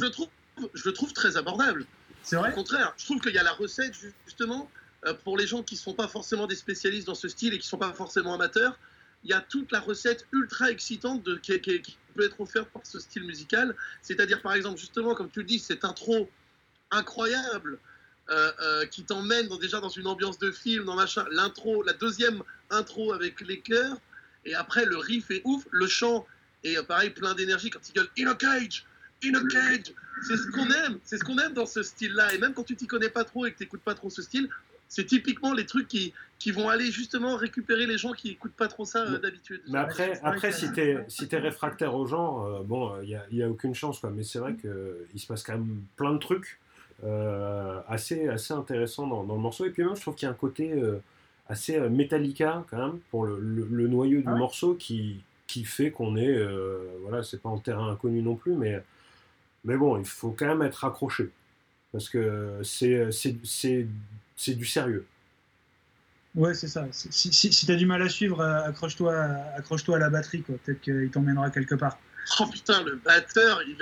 [SPEAKER 2] le trouve, je le trouve très abordable.
[SPEAKER 3] C'est vrai.
[SPEAKER 2] Au contraire, je trouve qu'il y a la recette justement euh, pour les gens qui ne sont pas forcément des spécialistes dans ce style et qui ne sont pas forcément amateurs. Il y a toute la recette ultra excitante de, qui, qui, peut être offerte par ce style musical. C'est-à-dire, par exemple, justement, comme tu le dis, cette intro incroyable euh, euh, qui t'emmène déjà dans une ambiance de film, dans machin. L'intro, la deuxième intro avec les chœurs, et après le riff est ouf, le chant est pareil plein d'énergie quand il gueule In a cage, in a cage. C'est ce qu'on aime, c'est ce qu'on aime dans ce style-là. Et même quand tu t'y connais pas trop et que tu n'écoutes pas trop ce style, c'est typiquement les trucs qui, qui vont aller justement récupérer les gens qui écoutent pas trop ça d'habitude.
[SPEAKER 1] Mais après, après si tu es, si es réfractaire aux gens, bon, il n'y a, a, aucune chance. Quoi. Mais c'est vrai qu'il se passe quand même plein de trucs. Euh, assez, assez intéressant dans, le morceau. Et puis même, je trouve qu'il y a un côté euh, assez euh, Metallica quand même pour le, le, noyau du morceau qui, qui fait qu'on est, voilà, c'est pas en terrain inconnu non plus, mais, mais bon, il faut quand même être accroché parce que c'est, c'est, du sérieux.
[SPEAKER 3] Ouais, c'est ça. Si, si, si tu as du mal à suivre, accroche-toi, accroche-toi à la batterie, quoi. Peut-être qu'il t'emmènera quelque part.
[SPEAKER 2] Oh putain, le batteur, il,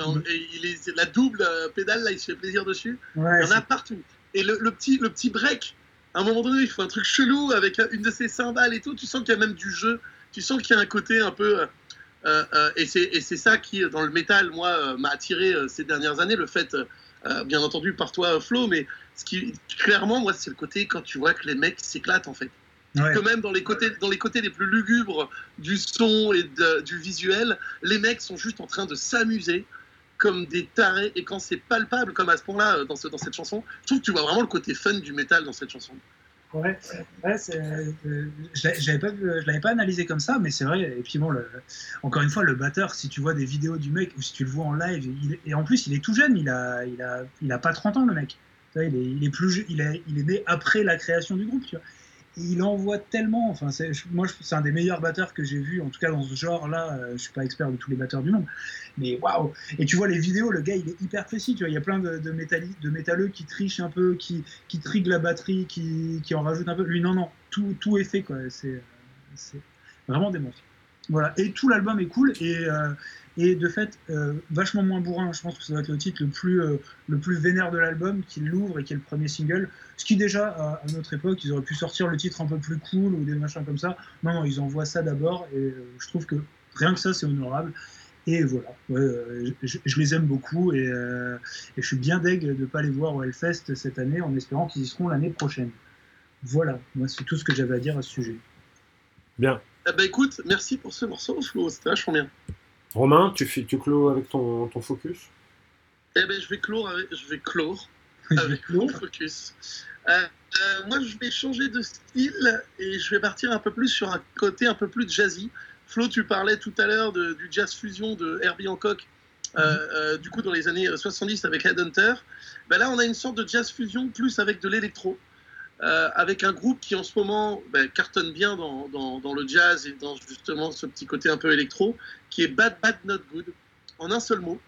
[SPEAKER 2] il est, la double euh, pédale, là, il se fait plaisir dessus. il y en a partout. Et le, petit, le petit break, à un moment donné, il faut un truc chelou avec une de ses cymbales et tout. Tu sens qu'il y a même du jeu. Tu sens qu'il y a un côté un peu. Euh, euh, et c'est ça qui, dans le métal, moi, m'a attiré ces dernières années. Le fait, bien entendu, par toi, Flo, mais ce qui, clairement, moi, c'est le côté quand tu vois que les mecs s'éclatent, en fait. Que même dans les, côtés, dans les côtés les plus lugubres du son et du visuel, les mecs sont juste en train de s'amuser comme des tarés. Et quand c'est palpable, comme à ce point-là euh, dans, ce, dans cette chanson, je trouve que tu vois vraiment le côté fun du métal dans cette chanson.
[SPEAKER 3] Ouais, ouais euh, je pas, l'avais pas analysé comme ça, mais c'est vrai. Et puis bon, le, encore une fois, le batteur, si tu vois des vidéos du mec ou si tu le vois en live, et en plus, il est tout jeune, il a, il a, il a pas 30 ans, le mec. Il est, il est plus, il est, il est né après la création du groupe, tu vois il envoie tellement. Enfin, moi, c'est un des meilleurs batteurs que j'ai vu, en tout cas dans ce genre-là. Euh, je suis pas expert de tous les batteurs du monde, mais waouh Et tu vois les vidéos, le gars, il est hyper précis. Tu vois, il y a plein de, de, de métalleux qui trichent un peu, qui, qui triguent la batterie, qui, qui en rajoutent un peu. Lui, non, non, tout, tout est fait, quoi. C'est vraiment démontré. Voilà. Et tout l'album est cool. Et, euh, et de fait euh, vachement moins bourrin. Je pense que ça doit être le titre le plus, euh, le plus vénère de l'album, qui l'ouvre et qui est le premier single. Ce qui déjà, à, notre époque, ils auraient pu sortir le titre un peu plus cool ou des machins comme ça. Non, non, ils envoient ça d'abord et euh, je trouve que rien que ça, c'est honorable. Et voilà, je, les aime beaucoup et, je suis bien deg de ne pas les voir au Hellfest cette année en espérant qu'ils y seront l'année prochaine. Voilà, moi c'est tout ce que j'avais à dire à ce sujet.
[SPEAKER 1] Bien.
[SPEAKER 2] Eh ben, écoute, merci pour ce morceau, Flo, c'était vachement bien.
[SPEAKER 1] Romain, tu, fais, tu clôt avec ton, ton focus?
[SPEAKER 2] Eh ben, je vais clore, je vais clore avec mon focus. Euh, euh, moi, je vais changer de style et je vais partir un peu plus sur un côté un peu plus jazzy. Flo, tu parlais tout à l'heure du jazz fusion de Herbie Hancock, euh, du coup dans les années 70 avec Headhunter. Ben là, on a une sorte de jazz fusion plus avec de l'électro. Avec un groupe qui en ce moment ben, cartonne bien dans, dans, le jazz et dans justement ce petit côté un peu électro, qui est Bad Bad Not Good, en un seul mot.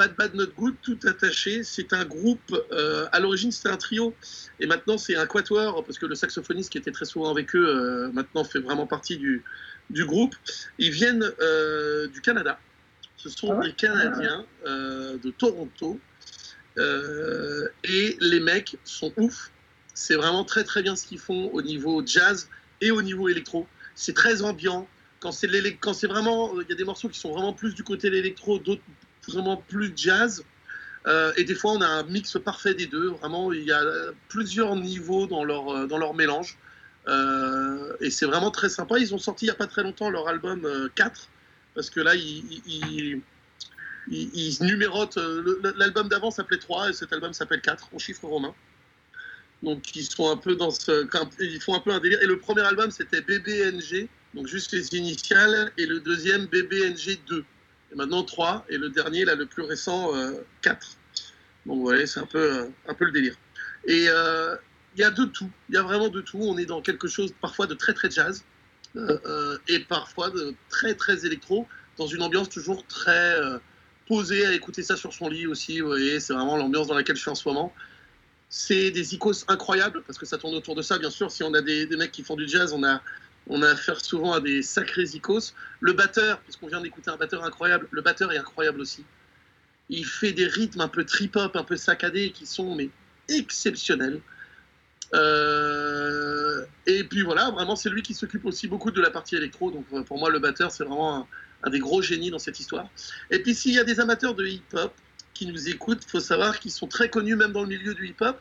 [SPEAKER 2] Bad Bad Not Good, tout attaché. C'est un groupe, euh, à l'origine c'était un trio, et maintenant c'est un quatuor, parce que le saxophoniste qui était très souvent avec eux, euh, maintenant fait vraiment partie du, du groupe. Ils viennent euh, du Canada. Ce sont ah des Canadiens de Toronto. et les mecs sont ouf. C'est vraiment très très bien ce qu'ils font au niveau jazz et au niveau électro. C'est très ambiant. Quand c'est vraiment, il y a des morceaux qui sont vraiment plus du côté de l'électro, d'autres vraiment plus jazz. Euh, et des fois, on a un mix parfait des deux. Vraiment, il y a plusieurs niveaux dans leur, euh, dans leur mélange. Euh, et c'est vraiment très sympa. Ils ont sorti il n'y a pas très longtemps leur album 4, parce que là, ils, ils, numérotent. L'album d'avant s'appelait 3 et cet album s'appelle 4 en chiffre romain. Donc ils font un peu un délire. Et le premier album c'était BBNG, donc juste les initiales, et le deuxième BBNG 2 et maintenant 3, et le dernier, là, le plus récent, 4. Euh, Donc voyez, c'est un peu, euh, un peu le délire. Et euh, il y a de tout, il y a vraiment de tout. On est dans quelque chose parfois de très très jazz, et parfois de très très électro, dans une ambiance toujours très posée à écouter ça sur son lit aussi. Vous voyez, c'est vraiment l'ambiance dans laquelle je suis en ce moment. C'est des icônes incroyables, parce que ça tourne autour de ça, bien sûr. Si on a des, mecs qui font du jazz, on a on a affaire souvent à des sacrés icos. Le batteur, puisqu'on vient d'écouter un batteur incroyable, le batteur est incroyable aussi. Il fait des rythmes un peu trip-hop, un peu saccadés, qui sont mais exceptionnels. Euh, et puis voilà, vraiment, c'est lui qui s'occupe aussi beaucoup de la partie électro. Donc euh, pour moi, le batteur, c'est vraiment un, des gros génies dans cette histoire. Et puis s'il y a des amateurs de hip-hop qui nous écoutent, il faut savoir qu'ils sont très connus même dans le milieu du hip-hop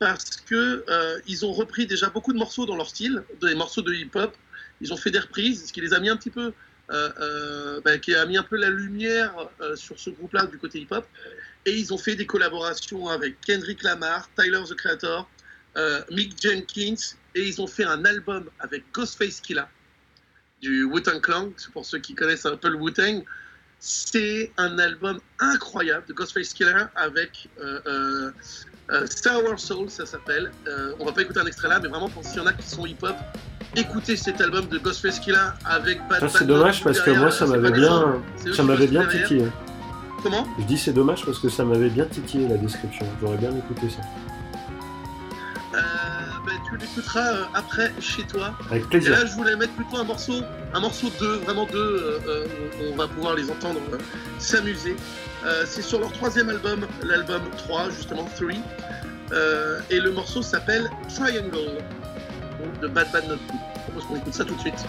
[SPEAKER 2] parce que euh, ils ont repris déjà beaucoup de morceaux dans leur style, des morceaux de hip-hop. Ils ont fait des reprises, ce qui les a mis un petit peu, euh, euh, ben, qui a mis un peu la lumière sur ce groupe-là du côté hip-hop. Et ils ont fait des collaborations avec Kendrick Lamar, Tyler the Creator, Mick Jenkins, et ils ont fait un album avec Ghostface Killah du Wu-Tang Clan. Pour ceux qui connaissent un peu le Wu-Tang. C'est un album incroyable de Ghostface Killah avec euh, Star Wars Soul, ça s'appelle. Euh, on va pas écouter un extrait là, mais vraiment, s'il y en a qui sont hip-hop, écoutez cet album de Ghostface Killah avec
[SPEAKER 1] Bad C'est dommage parce que moi, ça m'avait bien, ça m'avait bien titillé.
[SPEAKER 2] Comment?
[SPEAKER 1] Je dis c'est dommage parce que ça m'avait bien titillé la description. J'aurais bien écouté ça.
[SPEAKER 2] Euh, tu l'écouteras euh, après chez toi.
[SPEAKER 1] Avec plaisir.
[SPEAKER 2] Et là, je voulais mettre plutôt un morceau, un morceau 2, vraiment deux. on va pouvoir les entendre s'amuser. Euh, c'est sur leur troisième album, l'album 3, justement, 3. Euh, et le morceau s'appelle Triangle, de Bad Bad Not Good. Je propose qu'on écoute ça tout de suite.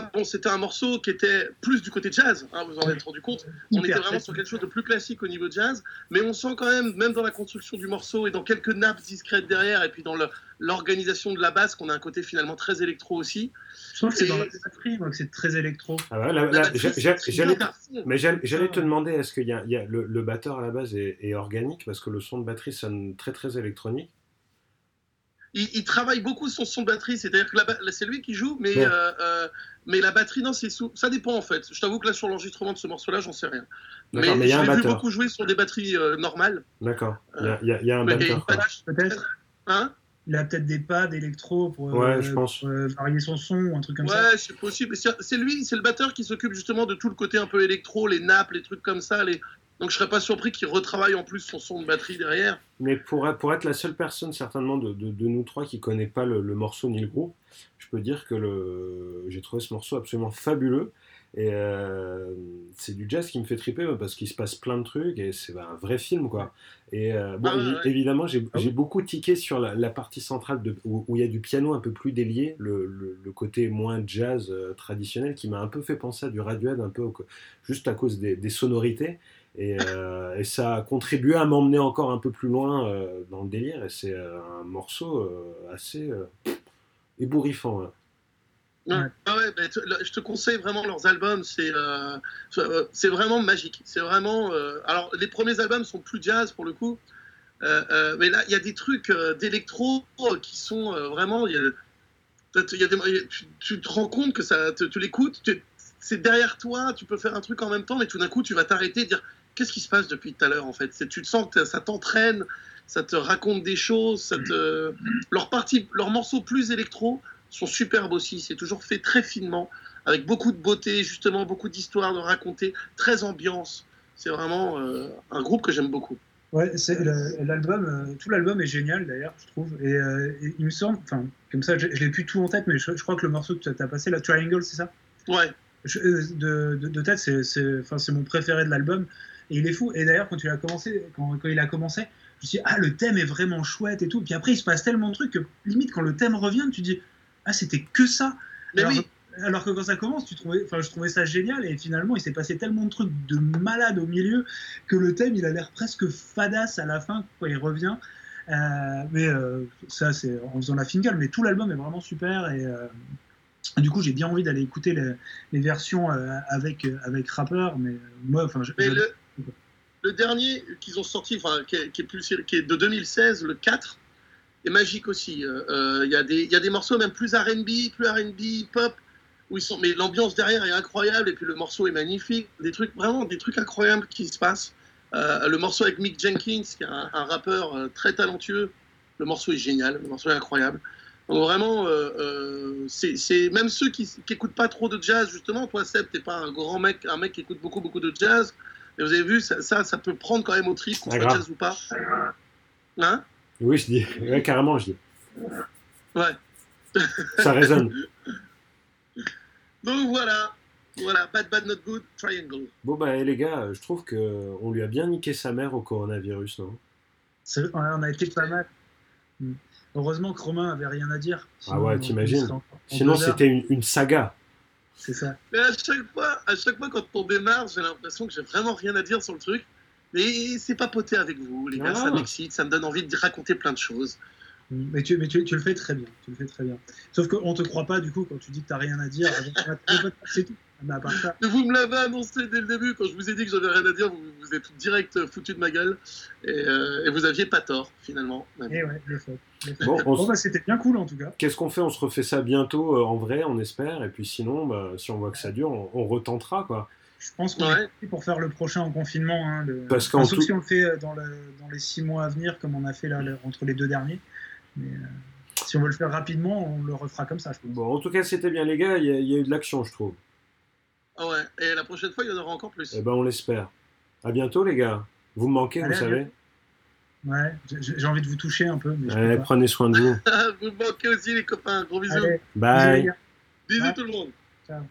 [SPEAKER 2] Là, bon, c'était un morceau qui était plus du côté jazz, hein, vous en êtes rendu compte. On était vraiment sur quelque chose de plus classique au niveau jazz, mais on sent quand même, même dans la construction du morceau et dans quelques nappes discrètes derrière, et puis dans l'organisation de la basse, qu'on a un côté finalement très électro aussi.
[SPEAKER 3] Je trouve que c'est dans la batterie, que c'est très électro.
[SPEAKER 1] Ah mais j'allais te demander, est-ce que y a, y a le, batteur à la base est, est organique, parce que le son de batterie sonne très très électronique
[SPEAKER 2] il, travaille beaucoup son son de batterie, c'est-à-dire que c'est lui qui joue, mais, euh, euh, mais la batterie, non, c'est sous... ça dépend en fait. Je t'avoue que là, sur l'enregistrement de ce morceau-là, j'en sais rien. Mais, mais je l'ai vu beaucoup jouer sur des batteries euh, normales.
[SPEAKER 1] D'accord. Il, y, y, a un batteur.
[SPEAKER 3] Peut-être. Hein? Il a peut-être des pads électro pour, varier son son ou un truc comme
[SPEAKER 2] ça. Ouais, c'est possible. C'est lui, c'est le batteur qui s'occupe justement de tout le côté un peu électro, les nappes, les trucs comme ça, les, donc je serais pas surpris qu'il retravaille en plus son son de batterie derrière.
[SPEAKER 1] Mais pour, pour être la seule personne certainement de, de, nous trois qui connaît pas le, morceau ni le groupe, je peux dire que le, j'ai trouvé ce morceau absolument fabuleux. Et euh, c'est du jazz qui me fait triper parce qu'il se passe plein de trucs et c'est un vrai film quoi. Et euh, bon, ah évidemment, j'ai ah beaucoup tiqué sur la, partie centrale de, où, il y a du piano un peu plus délié, le, le, côté moins jazz euh, traditionnel qui m'a un peu fait penser à du Radiohead, un peu juste à cause des, des sonorités. Euh, et, ça a contribué à m'emmener encore un peu plus loin euh, dans le délire. Et c'est euh, un morceau assez ébouriffant. Hein.
[SPEAKER 2] Ah je te conseille vraiment leurs albums, c'est c'est vraiment magique. C'est vraiment. alors, les premiers albums sont plus jazz pour le coup, mais là, il y a des trucs d'électro qui sont vraiment. Tu, te rends compte que ça, tu, l'écoutes, c'est derrière toi, tu peux faire un truc en même temps, mais tout d'un coup, tu vas t'arrêter et dire qu'est-ce qui se passe depuis tout à l'heure en fait? Tu te sens que ça t'entraîne, ça te raconte des choses, ça te... leurs, parties, leurs morceaux plus électro sont superbes aussi, c'est toujours fait très finement, avec beaucoup de beauté, justement, beaucoup d'histoires de raconter, très ambiance. C'est vraiment euh, un groupe que j'aime beaucoup.
[SPEAKER 3] Ouais, l'album, euh, tout l'album est génial d'ailleurs, je trouve. Et, euh, il me semble, enfin, comme ça, je, l'ai plus tout en tête, mais je, crois que le morceau que tu as passé, la Triangle, c'est ça?
[SPEAKER 2] Ouais.
[SPEAKER 3] de, de, de, tête, c'est mon préféré de l'album. Et il est fou. Et d'ailleurs, quand, il a commencé, quand, il a commencé, je me suis dit, ah, le thème est vraiment chouette et tout. Puis après, il se passe tellement de trucs que limite, quand le thème revient, tu dis, ah, c'était que ça. alors,
[SPEAKER 2] oui.
[SPEAKER 3] alors, que quand ça commence, tu trouvais, enfin, je trouvais ça génial. Et finalement, il s'est passé tellement de trucs de malade au milieu que le thème, il a l'air presque fadasse à la fin quand il revient. Euh, mais euh, ça, c'est en faisant la finale. Mais tout l'album est vraiment super. Et. Euh, du coup, j'ai bien envie d'aller écouter les, versions avec, avec rappeur, mais moi, enfin, je,
[SPEAKER 2] le dernier qu'ils ont sorti, enfin, qui est, plus, qui est de 2016, le 4, est magique aussi. Euh, euh, il y, y, a des morceaux même plus RB, plus RB, pop, où ils sont, mais l'ambiance derrière est incroyable et puis le morceau est magnifique. Des trucs, vraiment, des trucs incroyables qui se passent. Euh, le morceau avec Mick Jenkins, qui est un, rappeur très talentueux, le morceau est génial, le morceau est incroyable. Donc vraiment, c'est même ceux qui n'écoutent pas trop de jazz, justement, toi Seb, t'es pas un grand mec, un mec qui écoute beaucoup, beaucoup de jazz, et vous avez vu, ça, ça, peut prendre quand même au trip, qu'on soit jazz ou pas. Hein?
[SPEAKER 1] Oui, je dis. Ouais, carrément, je dis.
[SPEAKER 2] Ouais.
[SPEAKER 1] ça résonne.
[SPEAKER 2] Donc voilà. Voilà, bad, bad, not good, triangle.
[SPEAKER 1] Bon, bah, les gars, je trouve qu'on lui a bien niqué sa mère au coronavirus, non?
[SPEAKER 3] On a été pas mal. Hmm. Heureusement que Romain avait rien à dire.
[SPEAKER 1] ah ouais, t'imagines Sinon, c'était une, une, saga.
[SPEAKER 3] C'est ça.
[SPEAKER 2] Mais à chaque fois, à chaque fois quand on démarre, j'ai l'impression que j'ai vraiment rien à dire sur le truc. Mais c'est papoter avec vous, les gars, ça m'excite, ça me donne envie de raconter plein de choses.
[SPEAKER 3] Mais tu, mais tu, le fais très bien, tu le fais très bien. Sauf qu'on te croit pas du coup quand tu dis que t'as rien à dire. c'est tout.
[SPEAKER 2] Vous me l'avez annoncé dès le début, quand je vous ai dit que j'avais rien à dire, vous, vous êtes direct foutu de ma gueule. Et, euh, vous aviez pas tort, finalement.
[SPEAKER 3] Et eh ouais, le fait. Bon, bah, c'était bien cool en tout cas.
[SPEAKER 1] Qu'est-ce qu'on fait? On se refait ça bientôt euh, en vrai, on espère. Et puis sinon, bah, si on voit que ça dure, on, retentera quoi.
[SPEAKER 3] Je pense qu'on est pour faire le prochain en confinement. Hein, Parce qu'en sauf si on le fait euh, dans, dans, les six mois à venir, comme on a fait là, entre les deux derniers. Mais si on veut le faire rapidement, on le refera comme ça.
[SPEAKER 1] Bon, en tout cas, c'était bien les gars. Il y, a eu de l'action, je trouve.
[SPEAKER 2] Ah ouais, et la prochaine fois, il y en aura encore plus.
[SPEAKER 1] Eh ben, on l'espère. À bientôt, les gars. Vous me manquez, vous savez.
[SPEAKER 3] Ouais, j'ai envie de vous toucher un peu.
[SPEAKER 1] Mais prenez soin de vous.
[SPEAKER 2] vous me manquez aussi, les copains. Gros bisous.
[SPEAKER 1] Bye.
[SPEAKER 2] Bisous, tout le monde.
[SPEAKER 3] Ciao.